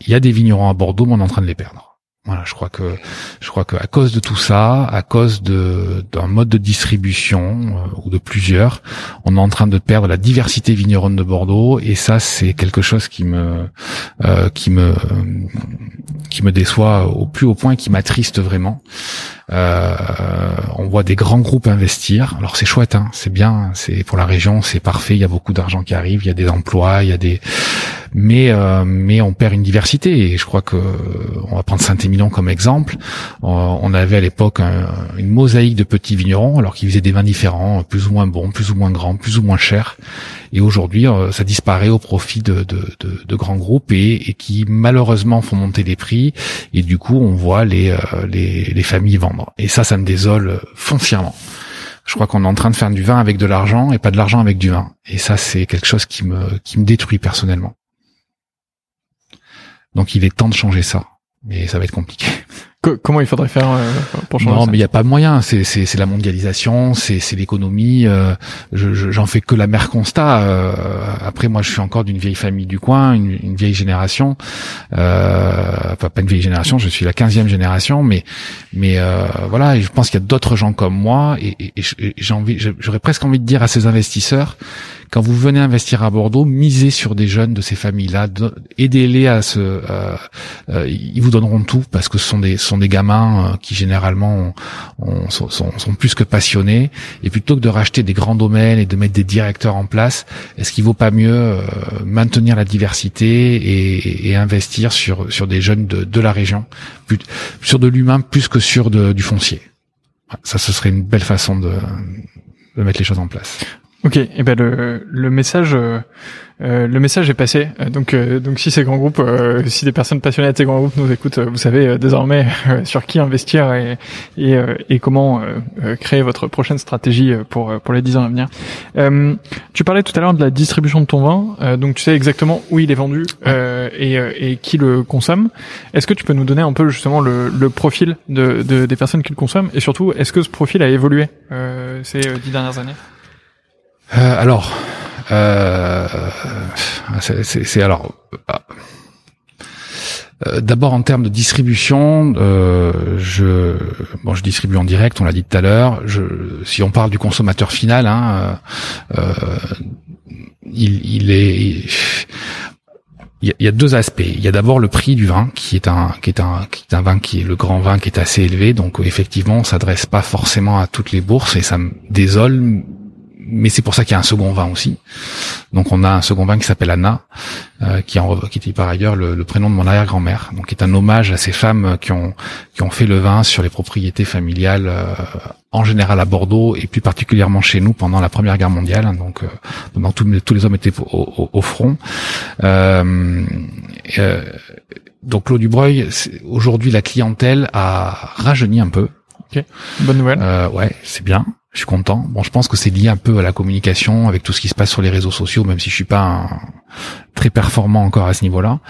[SPEAKER 2] il y a des vignerons à Bordeaux, mais on est en train de les perdre. Voilà, je crois que je crois que à cause de tout ça, à cause d'un mode de distribution euh, ou de plusieurs, on est en train de perdre la diversité vigneronne de Bordeaux et ça c'est quelque chose qui me euh, qui me qui me déçoit au plus haut point qui m'attriste vraiment. Euh, on voit des grands groupes investir. Alors c'est chouette, hein, c'est bien, c'est pour la région, c'est parfait. Il y a beaucoup d'argent qui arrive, il y a des emplois, il y a des, mais euh, mais on perd une diversité. Et je crois que on va prendre Saint-Émilion comme exemple. Euh, on avait à l'époque une mosaïque de petits vignerons, alors qu'ils faisaient des vins différents, plus ou moins bons, plus ou moins grands, plus ou moins chers. Et aujourd'hui, ça disparaît au profit de, de, grands groupes et, qui malheureusement font monter les prix. Et du coup, on voit les, les familles vendre. Et ça, ça me désole foncièrement. Je crois qu'on est en train de faire du vin avec de l'argent et pas de l'argent avec du vin. Et ça, c'est quelque chose qui me, qui me détruit personnellement. Donc il est temps de changer ça. Mais ça va être compliqué.
[SPEAKER 1] Comment il faudrait faire euh, pour changer
[SPEAKER 2] Non, mais il n'y a pas de moyen. C'est c'est la mondialisation, c'est c'est l'économie. Euh, j'en fais que la mère constat. Euh, après, moi, je suis encore d'une vieille famille du coin, une, une vieille génération. Euh, pas une vieille génération. Je suis la quinzième génération, mais mais euh, voilà. Je pense qu'il y a d'autres gens comme moi, et, et, et j'ai envie, j'aurais presque envie de dire à ces investisseurs quand vous venez investir à Bordeaux, misez sur des jeunes de ces familles-là, aidez-les à se, euh, euh, ils vous donneront tout parce que ce sont des, sont des gamins euh, qui généralement sont, sont, plus que passionnés. Et plutôt que de racheter des grands domaines et de mettre des directeurs en place, est-ce qu'il vaut pas mieux maintenir la diversité et, et, investir sur, sur des jeunes de, de la région, plus, sur de l'humain plus que sur de, du foncier? Ça, ce serait une belle façon de, de mettre les choses en place.
[SPEAKER 1] Ok, et eh ben le, le message euh, euh, le message est passé. Euh, donc donc si ces grands groupes, si des personnes passionnées de ces grands groupes nous écoutent, vous savez désormais [LAUGHS] sur qui investir et et, et comment créer votre prochaine stratégie pour pour les dix ans à venir. tu parlais tout à l'heure de la distribution de ton vin, donc tu sais exactement où il est vendu et et qui le consomme. Est-ce que tu peux nous donner un peu justement le, le profil de, de des personnes qui le consomment? Et surtout est-ce que ce profil a évolué ces dix dernières années?
[SPEAKER 2] Euh, alors, euh, c'est alors. Euh, d'abord en termes de distribution, je bon je distribue en direct, on l'a dit tout à l'heure. Si on parle du consommateur final, hein, il, il, est il y, a, deux aspects. Il y a d'abord le prix du vin, qui est un qui est un qui est un vin qui est le grand vin qui est assez élevé, donc effectivement on s'adresse pas forcément à toutes les bourses et ça me désole mais c'est pour ça qu'il y a un second vin aussi. Donc on a un second vin qui s'appelle Anna, euh, qui, en, par ailleurs le, prénom de mon arrière-grand-mère. Donc qui est un hommage à ces femmes qui ont qui ont fait le vin sur les propriétés familiales euh, en général à Bordeaux et plus particulièrement chez nous pendant la Première Guerre mondiale. Donc euh, pendant tous, tous les hommes étaient au, au, front. donc Claude Dubreuil, aujourd'hui la clientèle a rajeuni un peu.
[SPEAKER 1] Bonne nouvelle.
[SPEAKER 2] ouais, c'est bien. Je suis content. Bon, je pense que c'est lié un peu à la communication avec tout ce qui se passe sur les réseaux sociaux, même si je suis pas très performant encore à ce niveau-là.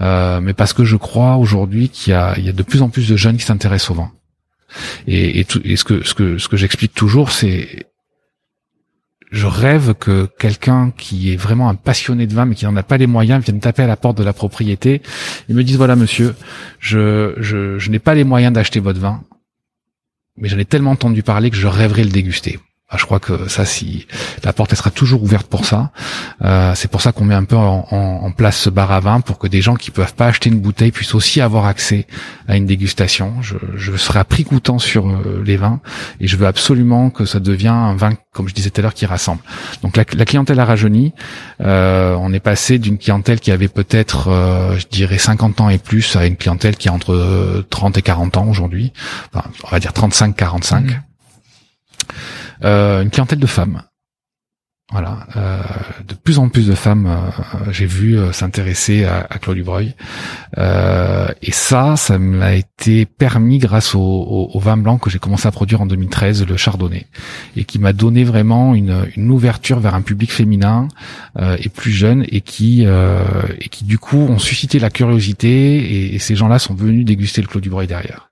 [SPEAKER 2] Euh, mais parce que je crois aujourd'hui qu'il y a, il y a de plus en plus de jeunes qui s'intéressent au vin. Et, et, tout, et ce que ce que ce que j'explique toujours, c'est je rêve que quelqu'un qui est vraiment un passionné de vin mais qui n'en a pas les moyens vienne taper à la porte de la propriété et me dise voilà monsieur, je je, je n'ai pas les moyens d'acheter votre vin mais j'en ai tellement entendu parler que je rêverais le déguster. Ah, je crois que ça, si la porte elle sera toujours ouverte pour ça, euh, c'est pour ça qu'on met un peu en, place ce bar à vin pour que des gens qui peuvent pas acheter une bouteille puissent aussi avoir accès à une dégustation. Je, je serai à prix coûtant sur euh, les vins et je veux absolument que ça devienne un vin, comme je disais tout à l'heure, qui rassemble. Donc la, clientèle a rajeuni. Euh, on est passé d'une clientèle qui avait peut-être, je dirais, 50 ans et plus à une clientèle qui a entre 30 et 40 ans aujourd'hui. Enfin, on va dire 35-45. Euh, une clientèle de femmes. Voilà, euh, de plus en plus de femmes, euh, j'ai vu s'intéresser à, à, Claude Dubreuil, et ça, ça m'a été permis grâce au, vin blanc que j'ai commencé à produire en 2013, le Chardonnay, et qui m'a donné vraiment une, ouverture vers un public féminin et plus jeune, et qui, et qui du coup ont suscité la curiosité, et, et ces gens-là sont venus déguster le Claude Dubreuil derrière.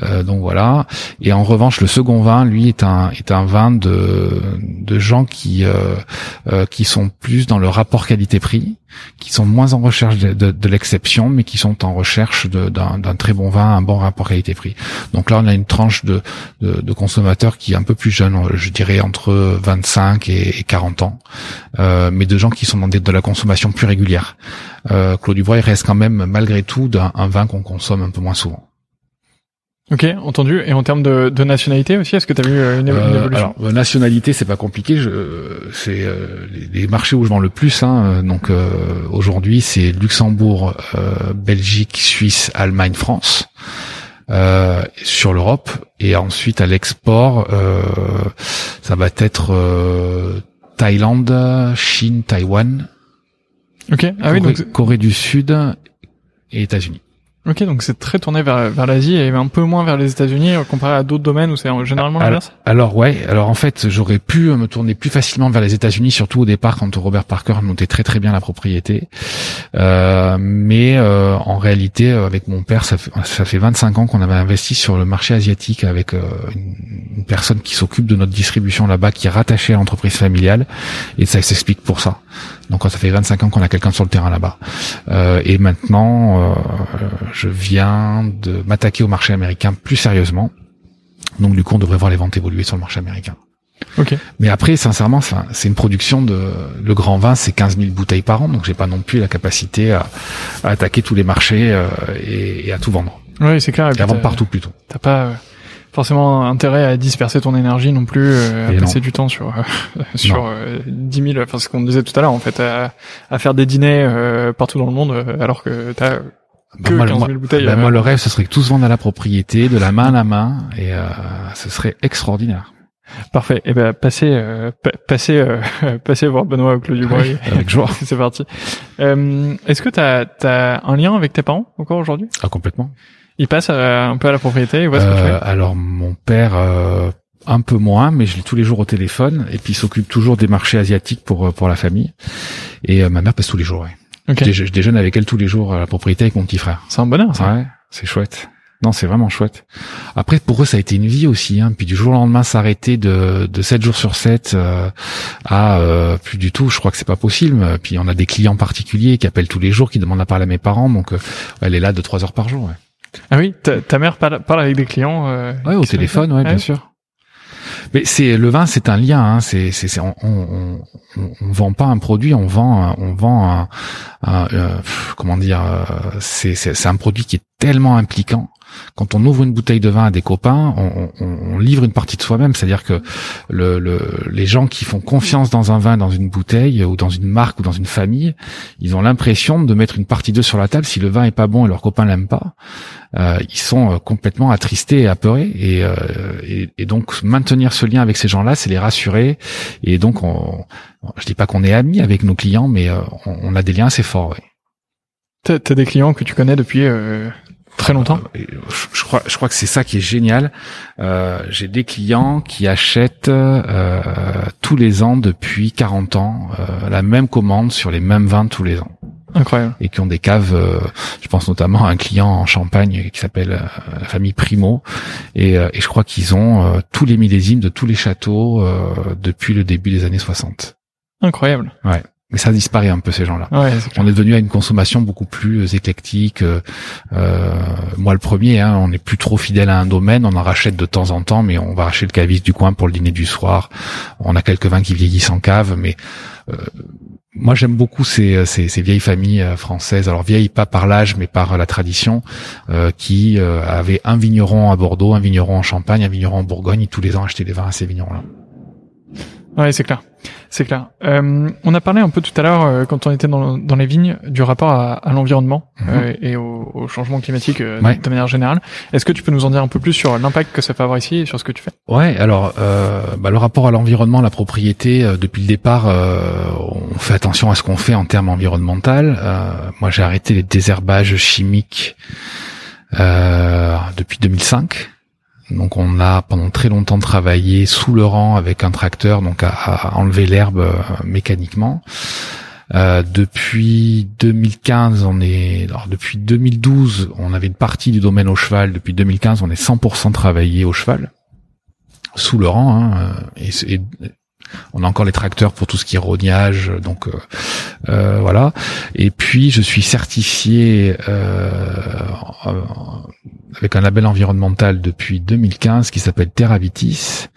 [SPEAKER 2] Donc voilà. Et en revanche, le second vin, lui, est un est un vin de de gens qui qui sont plus dans le rapport qualité-prix, qui sont moins en recherche de, l'exception, mais qui sont en recherche d'un très bon vin, un bon rapport qualité-prix. Donc là, on a une tranche de, de, consommateurs qui est un peu plus jeune, je dirais entre 25 et, 40 ans, euh, mais de gens qui sont dans de la consommation plus régulière. Euh, Claude Dubois, reste quand même, malgré tout, un vin qu'on consomme un peu moins souvent.
[SPEAKER 1] Ok, entendu. Et en termes de, de nationalité aussi, est-ce que tu as vu euh, une, euh, évolution?
[SPEAKER 2] alors, Nationalité, c'est pas compliqué. C'est euh, les, marchés où je vends le plus. Hein, donc aujourd'hui, c'est Luxembourg, Belgique, Suisse, Allemagne, France. sur l'Europe et ensuite à l'export, ça va être Thaïlande, Chine, Taïwan,
[SPEAKER 1] ok, ah oui, donc...
[SPEAKER 2] Corée du Sud et États-Unis.
[SPEAKER 1] Ok, donc c'est très tourné vers, vers l'Asie et un peu moins vers les États-Unis euh, comparé à d'autres domaines où c'est généralement l'inverse.
[SPEAKER 2] Alors ouais, alors en fait j'aurais pu me tourner plus facilement vers les États-Unis, surtout au départ quand Robert Parker montait très très bien la propriété. Euh, mais euh, en réalité, euh, avec mon père, ça fait, ça fait 25 ans qu'on avait investi sur le marché asiatique avec une, une, personne qui s'occupe de notre distribution là-bas, qui est rattachée à l'entreprise familiale, et ça s'explique pour ça. Donc ça fait 25 ans qu'on a quelqu'un sur le terrain là-bas. Euh, et maintenant, euh, je viens de m'attaquer au marché américain plus sérieusement. Donc du coup, on devrait voir les ventes évoluer sur le marché américain.
[SPEAKER 1] Okay.
[SPEAKER 2] Mais après, sincèrement, c'est une production de le grand vin, c'est 15 000 bouteilles par an, donc j'ai pas non plus la capacité à, attaquer tous les marchés euh, et, à tout vendre.
[SPEAKER 1] Oui, c'est clair.
[SPEAKER 2] Et à vendre partout plutôt.
[SPEAKER 1] T'as pas forcément intérêt à disperser ton énergie non plus, euh, à passer du temps sur euh, [LAUGHS] sur euh, 10 000, enfin ce qu'on disait tout à l'heure en fait, à, à, faire des dîners euh, partout dans le monde alors que t'as que bah, 15 000 bouteilles.
[SPEAKER 2] Bah, moi le rêve ce serait que tout se vende à la propriété, de la main à la main, et ce serait extraordinaire.
[SPEAKER 1] Parfait. Eh ben passez, euh, passez, euh, [LAUGHS] passez voir Benoît au Clos du Bois.
[SPEAKER 2] avec joie. [LAUGHS]
[SPEAKER 1] C'est parti. Euh, Est-ce que t'as as un lien avec tes parents encore aujourd'hui?
[SPEAKER 2] Ah complètement.
[SPEAKER 1] Il passe euh, un peu à la propriété. Voit ce que tu
[SPEAKER 2] fais Alors mon père euh, un peu moins, mais je l'ai tous les jours au téléphone et puis il s'occupe toujours des marchés asiatiques pour pour la famille. Et ma mère passe tous les jours. Ouais.
[SPEAKER 1] Okay.
[SPEAKER 2] Je, déjeune avec elle tous les jours à la propriété avec mon petit frère.
[SPEAKER 1] C'est un bonheur ça.
[SPEAKER 2] Ouais, c'est chouette. Non, c'est vraiment chouette. Après, pour eux, ça a été une vie aussi. Hein. Puis du jour au lendemain, s'arrêter de, de 7 jours sur 7 euh, à euh, plus du tout, je crois que c'est pas possible. Puis on a des clients particuliers qui appellent tous les jours, qui demandent à parler à mes parents. Donc, euh, elle est là de 3 heures par jour. Ouais.
[SPEAKER 1] Ah oui, ta, ta mère parle, avec des clients euh,
[SPEAKER 2] Ouais, au téléphone, ouais, bien sûr. Mais c'est le vin, c'est un lien. Hein, c'est, c'est, on, on, vend pas un produit, on vend, on vend un, un comment dire, c'est, c'est, c'est un produit qui est tellement impliquant quand on ouvre une bouteille de vin à des copains, on, on, on livre une partie de soi-même. C'est-à-dire que le, le, les gens qui font confiance dans un vin, dans une bouteille, ou dans une marque, ou dans une famille, ils ont l'impression de mettre une partie d'eux sur la table. Si le vin est pas bon et leurs copains l'aiment pas, euh, ils sont euh, complètement attristés et apeurés. Et, euh, et, donc maintenir ce lien avec ces gens-là, c'est les rassurer. Et donc, on, je dis pas qu'on est amis avec nos clients, mais euh, on, a des liens assez forts. Oui.
[SPEAKER 1] T'as as des clients que tu connais depuis euh, Très longtemps.
[SPEAKER 2] Euh, je, crois, je crois que c'est ça qui est génial. Euh, J'ai des clients qui achètent euh, tous les ans depuis 40 ans euh, la même commande sur les mêmes vins tous les ans.
[SPEAKER 1] Incroyable.
[SPEAKER 2] Et qui ont des caves. Euh, je pense notamment à un client en Champagne qui s'appelle la famille Primo, et, et je crois qu'ils ont tous les millésimes de tous les châteaux depuis le début des années 60.
[SPEAKER 1] Incroyable.
[SPEAKER 2] Ouais. Mais ça disparaît un peu ces gens-là.
[SPEAKER 1] Ouais,
[SPEAKER 2] on est devenu à une consommation beaucoup plus euh, éclectique. Euh, euh, moi le premier, hein, on n'est plus trop fidèle à un domaine, on en rachète de temps en temps, mais on va racheter le caviste du coin pour le dîner du soir. On a quelques vins qui vieillissent en cave, mais euh, moi j'aime beaucoup ces, ces, ces, vieilles familles françaises. Alors vieilles pas par l'âge, mais par la tradition, qui avaient un vigneron à Bordeaux, un vigneron en Champagne, un vigneron en Bourgogne, et tous les ans achetaient des vins à ces vignerons-là.
[SPEAKER 1] Ouais, c'est clair. C'est clair. Euh, on a parlé un peu tout à l'heure, euh, quand on était dans, dans, les vignes, du rapport à, à l'environnement mhm. euh, et au, au, changement climatique euh, de manière générale. Est-ce que tu peux nous en dire un peu plus sur l'impact que ça peut avoir ici et sur ce que tu fais?
[SPEAKER 2] Ouais, alors bah, le rapport à l'environnement, la propriété, depuis le départ, on fait attention à ce qu'on fait en termes environnemental. moi, j'ai arrêté les désherbages chimiques depuis 2005. Donc on a pendant très longtemps travaillé sous le rang avec un tracteur, donc à, enlever l'herbe euh, mécaniquement. Euh, depuis 2015, on est, alors depuis 2012, on avait une partie du domaine au cheval. Depuis 2015, on est 100% travaillé au cheval, sous le rang. Hein, on a encore les tracteurs pour tout ce qui est rognage, donc euh, euh, voilà. Et puis je suis certifié euh, avec un label environnemental depuis 2015 qui s'appelle Terravitis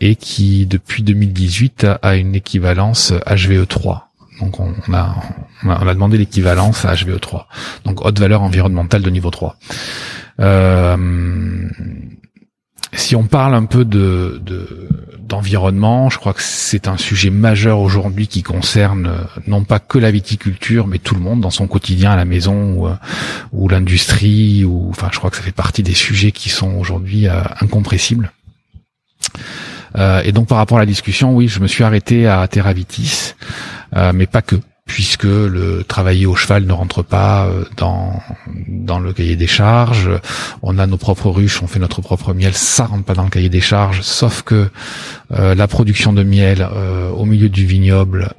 [SPEAKER 2] et qui depuis 2018 a une équivalence HVE3. Donc on, a, on a, demandé l'équivalence à HVE3, donc haute valeur environnementale de niveau 3. Euh, si on parle un peu de, d'environnement, je crois que c'est un sujet majeur aujourd'hui qui concerne euh, non pas que la viticulture, mais tout le monde dans son quotidien à la maison ou, euh, l'industrie. Ou enfin, je crois que ça fait partie des sujets qui sont aujourd'hui euh, incompressibles. et donc par rapport à la discussion, oui, je me suis arrêté à Terravitis, mais pas que puisque le travailler au cheval ne rentre pas euh, dans dans le cahier des charges. On a nos propres ruches, on fait notre propre miel, ça rentre pas dans le cahier des charges, sauf que euh, la production de miel euh, au milieu du vignoble,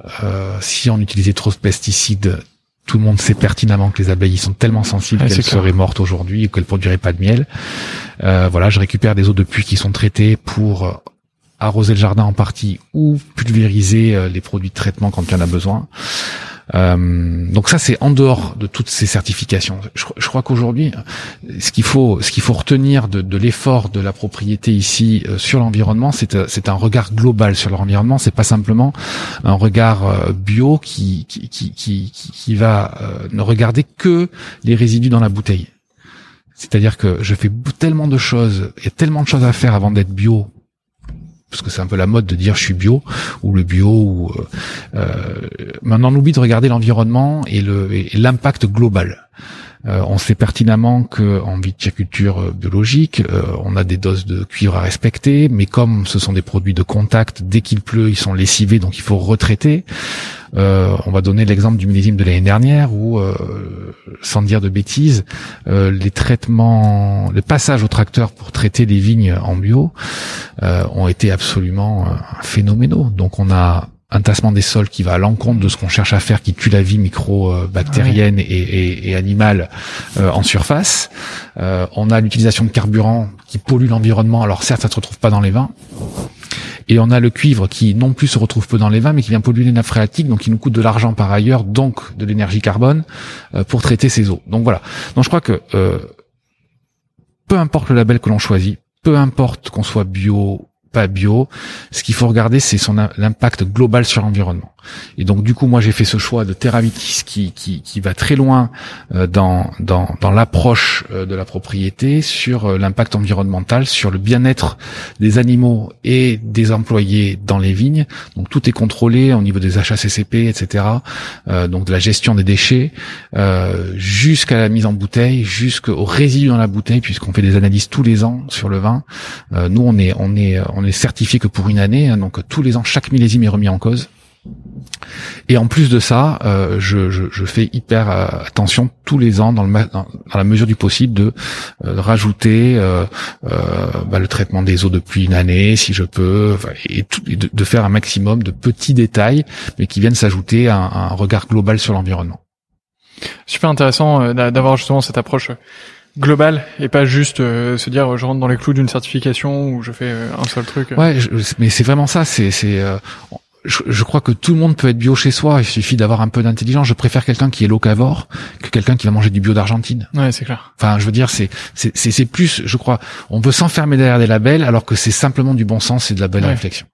[SPEAKER 2] si on utilisait trop de pesticides, tout le monde sait pertinemment que les abeilles sont tellement sensibles qu'elles seraient mortes aujourd'hui et qu'elles produiraient pas de miel. voilà, je récupère des eaux de puits qui sont traitées pour arroser le jardin en partie ou pulvériser euh, les produits de traitement quand il y en a besoin. Euh, donc ça c'est en dehors de toutes ces certifications. Je, crois qu'aujourd'hui, ce qu'il faut, ce qu'il faut retenir de, l'effort de la propriété ici euh, sur l'environnement, c'est un regard global sur l'environnement. C'est pas simplement un regard bio qui, qui va ne regarder que les résidus dans la bouteille. C'est-à-dire que je fais tellement de choses, il y a tellement de choses à faire avant d'être bio parce que c'est un peu la mode de dire je suis bio ou le bio ou euh, euh maintenant on oublie de regarder l'environnement et le l'impact global. Euh, on sait pertinemment que en viticulture euh, biologique, euh, on a des doses de cuivre à respecter, mais comme ce sont des produits de contact, dès qu'il pleut, ils sont lessivés, donc il faut retraiter. on va donner l'exemple du millésime de l'année dernière où, sans dire de bêtises, les traitements, le passage au tracteur pour traiter les vignes en bio ont été absolument phénoménaux. Donc on a un tassement des sols qui va à l'encontre de ce qu'on cherche à faire, qui tue la vie micro-bactérienne et, animale euh, en surface. Euh, on a l'utilisation de carburant qui pollue l'environnement. Alors certes, ça se retrouve pas dans les vins. Et on a le cuivre qui non plus se retrouve peu dans les vins, mais qui vient polluer les nappes phréatiques, donc qui nous coûte de l'argent par ailleurs, donc de l'énergie carbone euh, pour traiter ces eaux. Donc voilà. Donc je crois que peu importe le label que l'on choisit, peu importe qu'on soit bio pas bio. Ce qu'il faut regarder, c'est son l'impact global sur l'environnement. Et donc du coup, moi j'ai fait ce choix de Terravitis qui va très loin euh, dans l'approche euh, de la propriété sur euh, l'impact environnemental, sur le bien-être des animaux et des employés dans les vignes. Donc tout est contrôlé au niveau des achats CCP, etc. donc de la gestion des déchets jusqu'à la mise en bouteille, jusqu'au résidu dans la bouteille, puisqu'on fait des analyses tous les ans sur le vin. nous on est certifié que pour une année, hein, donc tous les ans, chaque millésime est remis en cause. Et en plus de ça, euh, je, je, fais hyper euh, attention tous les ans, dans, le, dans, la mesure du possible, de euh, rajouter bah, le traitement des eaux depuis une année, si je peux, et, de, faire un maximum de petits détails, mais qui viennent s'ajouter à, un regard global sur l'environnement.
[SPEAKER 1] Super intéressant d'avoir justement cette approche global et pas juste euh, se dire je rentre dans les clous d'une certification ou je fais euh, un seul truc.
[SPEAKER 2] Ouais, mais c'est vraiment ça. C'est c'est euh, je, je, crois que tout le monde peut être bio chez soi. Il suffit d'avoir un peu d'intelligence. Je préfère quelqu'un qui est locavore que quelqu'un qui va manger du bio d'Argentine.
[SPEAKER 1] Ouais, c'est clair.
[SPEAKER 2] Enfin, je veux dire, c'est c'est c'est plus, je crois, on veut s'enfermer derrière des labels alors que c'est simplement du bon sens et de la belle réflexion.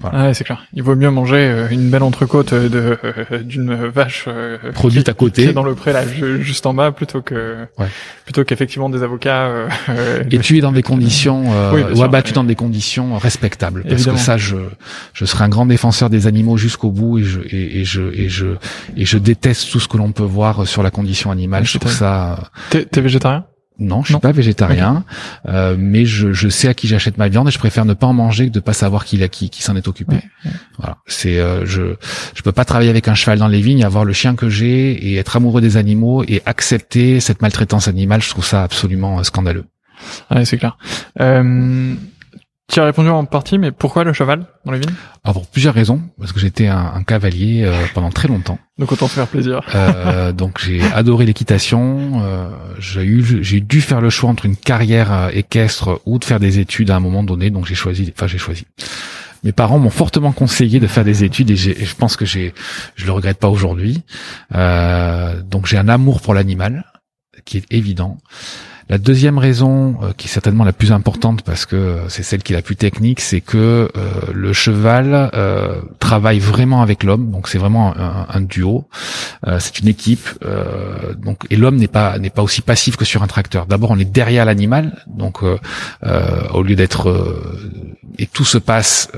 [SPEAKER 1] Voilà. Ouais, c'est clair. Il vaut mieux manger euh, une belle entrecôte de euh, d'une vache
[SPEAKER 2] euh, produite à côté
[SPEAKER 1] dans le pré là juste en bas plutôt que ouais. plutôt qu'effectivement des avocats
[SPEAKER 2] et tué dans des conditions ou abattu dans des conditions respectables parce que ça je je serai un grand défenseur des animaux jusqu'au bout et je et, je et je et je déteste tout ce que l'on peut voir sur la condition animale. je trouve ça
[SPEAKER 1] T'es végétarien?
[SPEAKER 2] Non, je suis pas végétarien, euh, mais je, je, sais à qui j'achète ma viande et je préfère ne pas en manger que de pas savoir qui, qui, qui s'en est occupé. Voilà, c'est euh, je je peux pas travailler avec un cheval dans les vignes, avoir le chien que j'ai et être amoureux des animaux et accepter cette maltraitance animale. Je trouve ça absolument euh, scandaleux.
[SPEAKER 1] Ouais, c'est clair. Euh, Tu as répondu en partie, mais pourquoi le cheval dans les vignes?
[SPEAKER 2] Alors pour plusieurs raisons, parce que j'étais un, un, cavalier euh, pendant très longtemps.
[SPEAKER 1] Donc autant se faire plaisir.
[SPEAKER 2] Euh, [LAUGHS] donc j'ai adoré l'équitation. Euh, j'ai eu, j'ai dû faire le choix entre une carrière euh, équestre ou de faire des études à un moment donné. Donc j'ai choisi, enfin j'ai choisi. Mes parents m'ont fortement conseillé de faire des études et, et je pense que j'ai, je le regrette pas aujourd'hui. Euh, donc j'ai un amour pour l'animal qui est évident. La deuxième raison, euh, qui est certainement la plus importante parce que c'est celle qui est la plus technique, c'est que euh, le cheval euh, travaille vraiment avec l'homme, donc c'est vraiment un, duo. Euh, c'est une équipe, euh, donc et l'homme n'est pas n'est pas aussi passif que sur un tracteur. D'abord, on est derrière l'animal, donc au lieu d'être et tout se passe,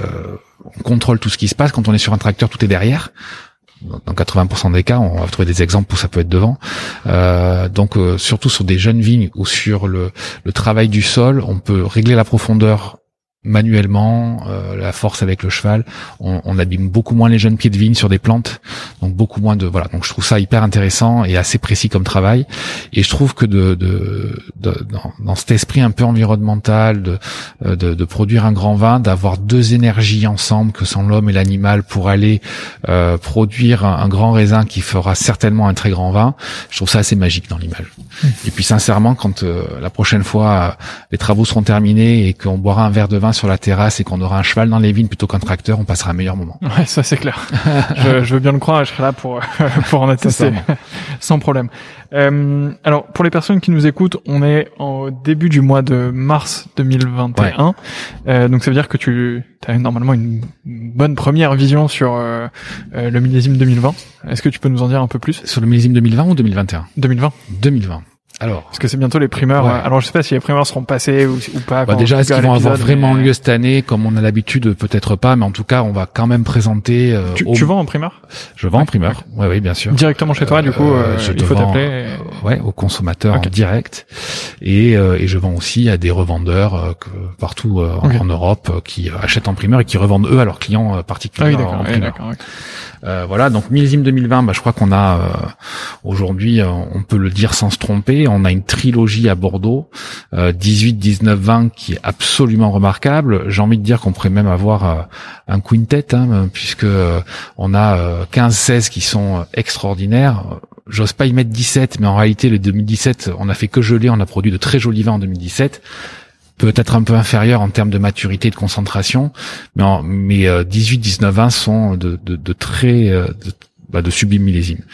[SPEAKER 2] on contrôle tout ce qui se passe. Quand on est sur un tracteur, tout est derrière dans 80% des cas, on va trouver des exemples où ça peut être devant. Euh, donc euh, surtout sur des jeunes vignes ou sur le, le travail du sol, on peut régler la profondeur manuellement, euh, la force avec le cheval. On, on, abîme beaucoup moins les jeunes pieds de vigne sur des plantes, donc beaucoup moins de voilà. Donc je trouve ça hyper intéressant et assez précis comme travail. Et je trouve que de, de, de dans, dans, cet esprit un peu environnemental de, euh, de, de produire un grand vin, d'avoir deux énergies ensemble que sont l'homme et l'animal pour aller euh, produire un, un, grand raisin qui fera certainement un très grand vin. Je trouve ça assez magique dans l'image. Mmh. Et puis sincèrement, quand euh, la prochaine fois les travaux seront terminés et qu'on boira un verre de vin sur la terrasse et qu'on aura un cheval dans les vignes plutôt qu'un tracteur, on passera un meilleur moment. [LAUGHS]
[SPEAKER 1] Ouais, ça c'est clair. [LAUGHS] je, je, veux bien le croire, et je serai là pour [LAUGHS] pour en attester sans problème. Euh, alors pour les personnes qui nous écoutent, on est au début du mois de mars 2021, ouais. euh, donc ça veut dire que tu as normalement une bonne première vision sur euh, le millésime 2020. Est-ce que tu peux nous en dire un peu plus?
[SPEAKER 2] Sur le millésime 2020 ou 2021
[SPEAKER 1] 2020.
[SPEAKER 2] 2020. Alors,
[SPEAKER 1] parce que c'est bientôt les primeurs.
[SPEAKER 2] Ouais.
[SPEAKER 1] Alors je sais pas si les primeurs seront passés ou, ou pas.
[SPEAKER 2] Bah déjà, est-ce qu'ils vont avoir vraiment mais... lieu cette année comme on a l'habitude? Peut-être pas, mais en tout cas, on va quand même présenter. Euh,
[SPEAKER 1] tu,
[SPEAKER 2] au...
[SPEAKER 1] tu vends en primeur?
[SPEAKER 2] Je vends en primeur. Oui, oui, bien sûr.
[SPEAKER 1] Directement chez toi, du coup, euh, il faut t'appeler.
[SPEAKER 2] Et... Ouais, aux consommateurs okay. en direct, et, euh, et je vends aussi à des revendeurs euh, que, partout okay. en Europe qui achètent en primeur et qui revendent eux à leurs clients particuliers
[SPEAKER 1] ah oui,
[SPEAKER 2] en
[SPEAKER 1] primeur.
[SPEAKER 2] Euh, voilà, donc millésime 2020, bah, je crois qu'on a euh, aujourd'hui, euh, on peut le dire sans se tromper, on a une trilogie à Bordeaux, 18, 19, 20 qui est absolument remarquable. J'ai envie de dire qu'on pourrait même avoir un quintet, hein, puisque on a 15, 16 qui sont extraordinaires. J'ose pas y mettre 17, mais en réalité, le 2017, on a fait que geler, on a produit de très jolis vins en 2017 peut-être un peu inférieur en termes de maturité et de concentration, mais, en, mais 18, 19, 20 sont de, très de, bah, de sublimes millésimes.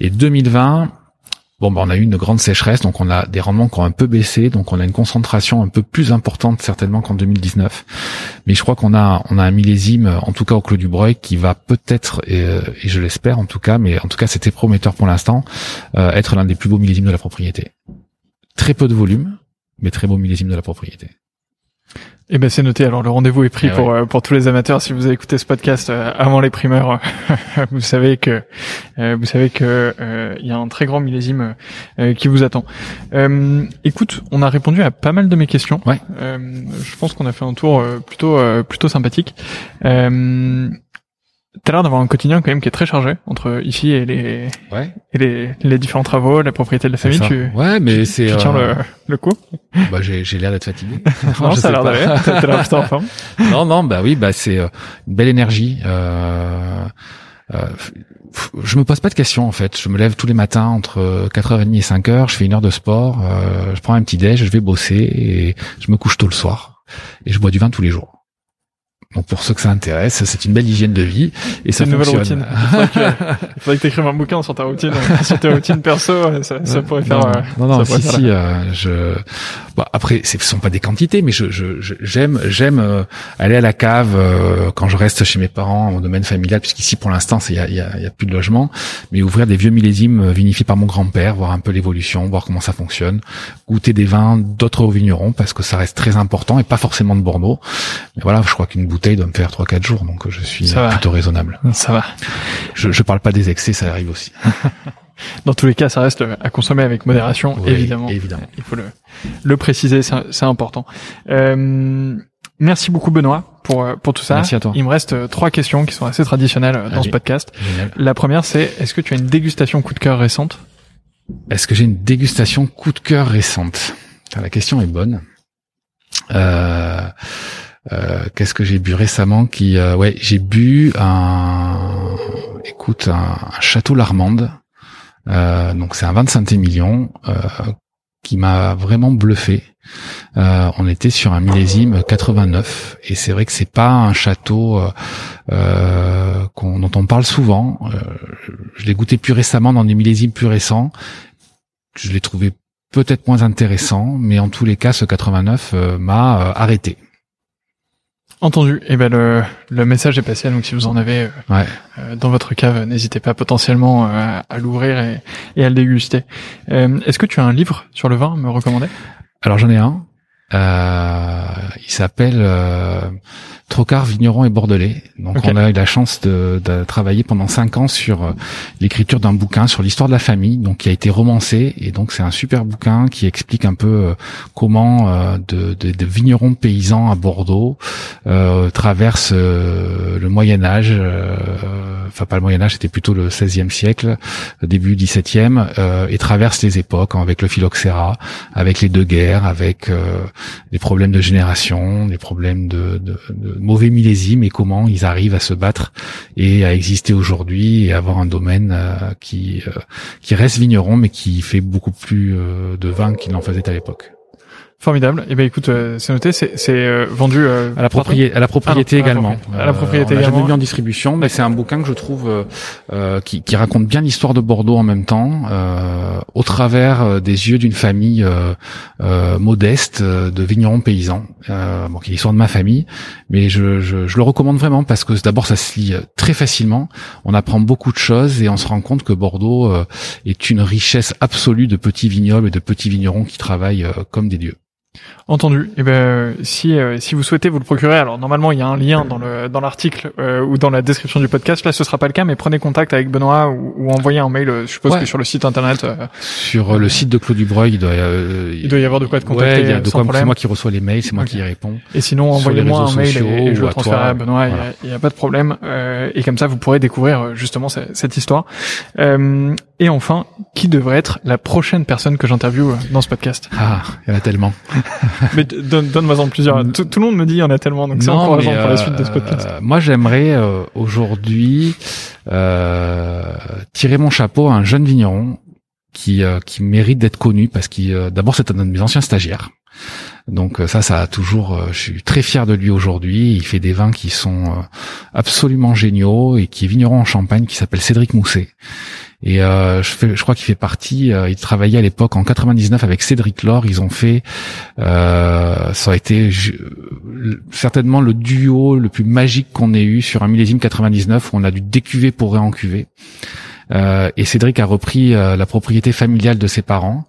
[SPEAKER 2] Et 2020, bon, bah, on a eu une grande sécheresse, donc on a des rendements qui ont un peu baissé, donc on a une concentration un peu plus importante certainement qu'en 2019. Mais je crois qu'on a on a un millésime, en tout cas au Clos du Breuil, qui va peut-être, et, et je l'espère en tout cas, mais en tout cas c'était prometteur pour l'instant, euh, être l'un des plus beaux millésimes de la propriété. Très peu de volume, mais très beau millésime de la propriété.
[SPEAKER 1] Eh ben c'est noté. Alors le rendez-vous est pris
[SPEAKER 2] Eh
[SPEAKER 1] pour
[SPEAKER 2] ouais.
[SPEAKER 1] euh, pour tous les amateurs. Si vous avez écouté ce podcast euh, avant les primeurs, [LAUGHS] vous savez que euh, vous savez que euh, il y a un très grand millésime euh, qui vous attend. Euh, écoute, on a répondu à pas mal de mes questions.
[SPEAKER 2] Ouais.
[SPEAKER 1] Euh, je pense qu'on a fait un tour euh, plutôt euh, plutôt sympathique. T'as l'air d'avoir un quotidien quand même qui est très chargé entre ici et les
[SPEAKER 2] Ouais.
[SPEAKER 1] et les, les différents travaux, la propriété de la famille. Tu,
[SPEAKER 2] Ouais, mais c'est.
[SPEAKER 1] tu tiens
[SPEAKER 2] euh,
[SPEAKER 1] le, le coup [LAUGHS]
[SPEAKER 2] Bah j'ai j'ai l'air d'être fatigué. [LAUGHS]
[SPEAKER 1] Non,
[SPEAKER 2] je
[SPEAKER 1] ça a l'air d'aller. T'as l'air en forme. [LAUGHS]
[SPEAKER 2] non, non, bah oui, bah c'est euh, une belle énergie. Euh, euh, je me pose pas de questions en fait. Je me lève tous les matins entre 4h30 et 5h, je fais une heure de sport, euh, je prends un petit déj, je vais bosser et je me couche tôt le soir. Et je bois du vin tous les jours. Donc pour ceux que ça intéresse, c'est une belle hygiène de vie et ça
[SPEAKER 1] C'est une nouvelle
[SPEAKER 2] fonctionne.
[SPEAKER 1] routine. Il faudrait que, [LAUGHS] que t'écrives un bouquin sur ta routine, sur tes routines perso. Ça, ça pourrait faire.
[SPEAKER 2] non, non, non, si, si, euh, je, bon, après, ce sont pas des quantités, mais je, je, j'aime, j'aime euh, aller à la cave euh, quand je reste chez mes parents au domaine familial, puisqu'ici pour l'instant, il y a, y, a, y a plus de logement, mais ouvrir des vieux millésimes euh, vinifiés par mon grand-père, voir un peu l'évolution, voir comment ça fonctionne, goûter des vins d'autres vignerons, parce que ça reste très important et pas forcément de Bordeaux. Mais voilà, je crois qu'une bouteille doit me faire trois quatre jours, donc je suis
[SPEAKER 1] Ça
[SPEAKER 2] euh,
[SPEAKER 1] va.
[SPEAKER 2] plutôt raisonnable.
[SPEAKER 1] Ça va.
[SPEAKER 2] Je, je parle pas des excès, ça arrive aussi. [LAUGHS]
[SPEAKER 1] Dans tous les cas, ça reste à consommer avec modération,
[SPEAKER 2] Oui,
[SPEAKER 1] évidemment.
[SPEAKER 2] évidemment.
[SPEAKER 1] Il faut le, le préciser, c'est important. Euh, merci beaucoup Benoît pour euh, pour tout ça.
[SPEAKER 2] Merci à toi.
[SPEAKER 1] Il me reste euh, trois questions qui sont assez traditionnelles euh, dans
[SPEAKER 2] Allez.
[SPEAKER 1] ce podcast.
[SPEAKER 2] Génial.
[SPEAKER 1] La première, c'est est-ce que tu as une dégustation coup de cœur récente?
[SPEAKER 2] Est-ce que j'ai une dégustation coup de cœur récente? Ah, La question est bonne. Euh, Qu'est-ce que j'ai bu récemment Qui, ouais, j'ai bu un, écoute, un, château Larmande. donc c'est un 25 millions qui m'a vraiment bluffé. Euh, on était sur un millésime 89 et c'est vrai que c'est pas un château euh, euh dont on parle souvent. Euh, je l'ai goûté plus récemment dans des millésimes plus récents. Je l'ai trouvé peut-être moins intéressant, mais en tous les cas, ce 89 m'a arrêté.
[SPEAKER 1] Entendu. Et eh ben le, le message est passé. Donc si vous en avez euh, dans votre cave, n'hésitez pas potentiellement à l'ouvrir et, et, à le déguster. Est-ce que tu as un livre sur le vin à me recommander?
[SPEAKER 2] Alors j'en ai un. Euh, il s'appelle euh, Trocard, Vigneron et Bordelais. Donc on a eu la chance de, de travailler pendant cinq ans sur euh, l'écriture d'un bouquin sur l'histoire de la famille, donc qui a été romancé et donc c'est un super bouquin qui explique un peu euh, comment euh, de, de, de, vignerons paysans à Bordeaux euh, traversent le Moyen Âge, enfin pas le Moyen Âge, c'était plutôt le XVIe siècle, début XVIIe, et traversent les époques hein, avec le phylloxéra, avec les deux guerres, avec les problèmes de génération, les problèmes de, de, de mauvais millésimes et comment ils arrivent à se battre et à exister aujourd'hui et avoir un domaine euh, qui euh, qui reste vigneron mais qui fait beaucoup plus euh, de vin qu'il n'en faisait à l'époque.
[SPEAKER 1] Formidable. Eh ben écoute, euh, c'est noté, c'est euh, vendu
[SPEAKER 2] euh, à la propriété, à la propriété également.
[SPEAKER 1] À la propriété
[SPEAKER 2] on
[SPEAKER 1] également.
[SPEAKER 2] jamais mis en distribution, mais c'est un bouquin que je trouve qui, qui, raconte bien l'histoire de Bordeaux en même temps, au travers des yeux d'une famille modeste de vignerons paysans. bon, qui est l'histoire de ma famille, mais je, je, je, le recommande vraiment parce que d'abord ça se lit très facilement, on apprend beaucoup de choses et on se rend compte que Bordeaux est une richesse absolue de petits vignobles et de petits vignerons qui travaillent comme des dieux.
[SPEAKER 1] Entendu. Et eh ben si euh, si vous souhaitez vous le procurer, alors normalement il y a un lien dans le dans l'article euh, ou dans la description du podcast. Là, ce sera pas le cas, mais prenez contact avec Benoît ou, envoyez un mail. Euh, je suppose que sur le site internet.
[SPEAKER 2] sur le site de Claude Dubreuil, il doit
[SPEAKER 1] il doit y avoir de quoi te contacter.
[SPEAKER 2] Ouais, de quoi. C'est moi qui reçois les mails, c'est moi qui y réponds.
[SPEAKER 1] Et sinon envoyez-moi un mail et, je le transfère à Benoît. Il y, a, pas de problème. et comme ça, vous pourrez découvrir justement cette, cette histoire. Et enfin, qui devrait être la prochaine personne que j'interviewe dans ce podcast?
[SPEAKER 2] Ah, il y en a tellement. [LAUGHS]
[SPEAKER 1] mais donne, donne-moi en plusieurs. Tout, le monde me dit il y en a tellement, donc c'est encourageant pour la suite de ce podcast.
[SPEAKER 2] Euh, moi, j'aimerais euh, aujourd'hui euh, tirer mon chapeau à un jeune vigneron qui qui mérite d'être connu parce qu'il d'abord c'est un de mes anciens stagiaires. Donc ça, ça a toujours. je suis très fier de lui aujourd'hui. Il fait des vins qui sont absolument géniaux et qui est vigneron en Champagne, qui s'appelle Cédric Mousset et euh, je, crois qu'il fait partie. Euh, il travaillait à l'époque en 99 avec Cédric Laure. Ils ont fait, euh, ça a été certainement le duo le plus magique qu'on ait eu sur un millésime 99 où on a dû décuver pour réencuver. Euh, et Cédric a repris euh, la propriété familiale de ses parents,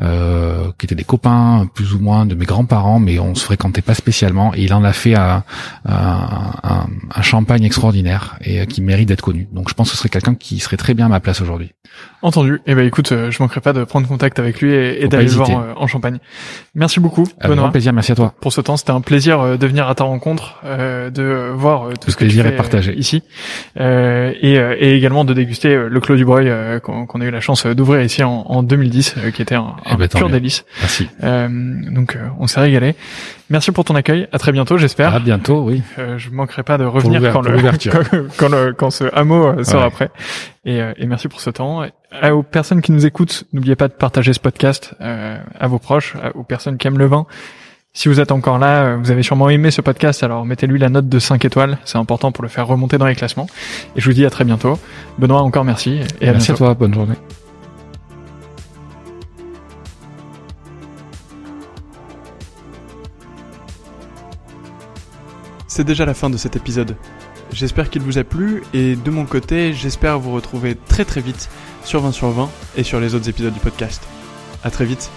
[SPEAKER 2] euh, qui étaient des copains plus ou moins de mes grands-parents, mais on se fréquentait pas spécialement. Et il en a fait un, un, un champagne extraordinaire et qui mérite d'être connu. Donc je pense que ce serait quelqu'un qui serait très bien à ma place aujourd'hui.
[SPEAKER 1] Entendu. Eh ben écoute, je manquerai pas de prendre contact avec lui et, d'aller le voir en Champagne. Merci beaucoup,
[SPEAKER 2] Avec grand plaisir, merci à toi.
[SPEAKER 1] Pour ce temps, c'était un plaisir de venir à ta rencontre, de voir tout ce que
[SPEAKER 2] tu
[SPEAKER 1] fais ici, et, et, également de déguster le le Clos du Breuil euh, qu'on a eu la chance d'ouvrir ici en, en 2010, euh, qui était un, eh ben, pur délice.
[SPEAKER 2] Merci.
[SPEAKER 1] Euh, donc on s'est régalé. Merci pour ton accueil. À très bientôt, j'espère.
[SPEAKER 2] À bientôt, oui.
[SPEAKER 1] Euh, je manquerai pas de revenir quand le, [LAUGHS] quand, le, quand ce hameau sera prêt. Et, et, merci pour ce temps. Et aux personnes qui nous écoutent, n'oubliez pas de partager ce podcast à vos proches, aux personnes qui aiment le vin. Si vous êtes encore là, euh, vous avez sûrement aimé ce podcast, alors mettez-lui la note de 5 étoiles, c'est important pour le faire remonter dans les classements. Et je vous dis à très bientôt. Benoît, encore merci. Et
[SPEAKER 2] à merci
[SPEAKER 1] à
[SPEAKER 2] toi, bonne journée.
[SPEAKER 1] C'est déjà la fin de cet épisode. J'espère qu'il vous a plu et de mon côté, j'espère vous retrouver très très vite sur 20 sur 20 et sur les autres épisodes du podcast. À très vite.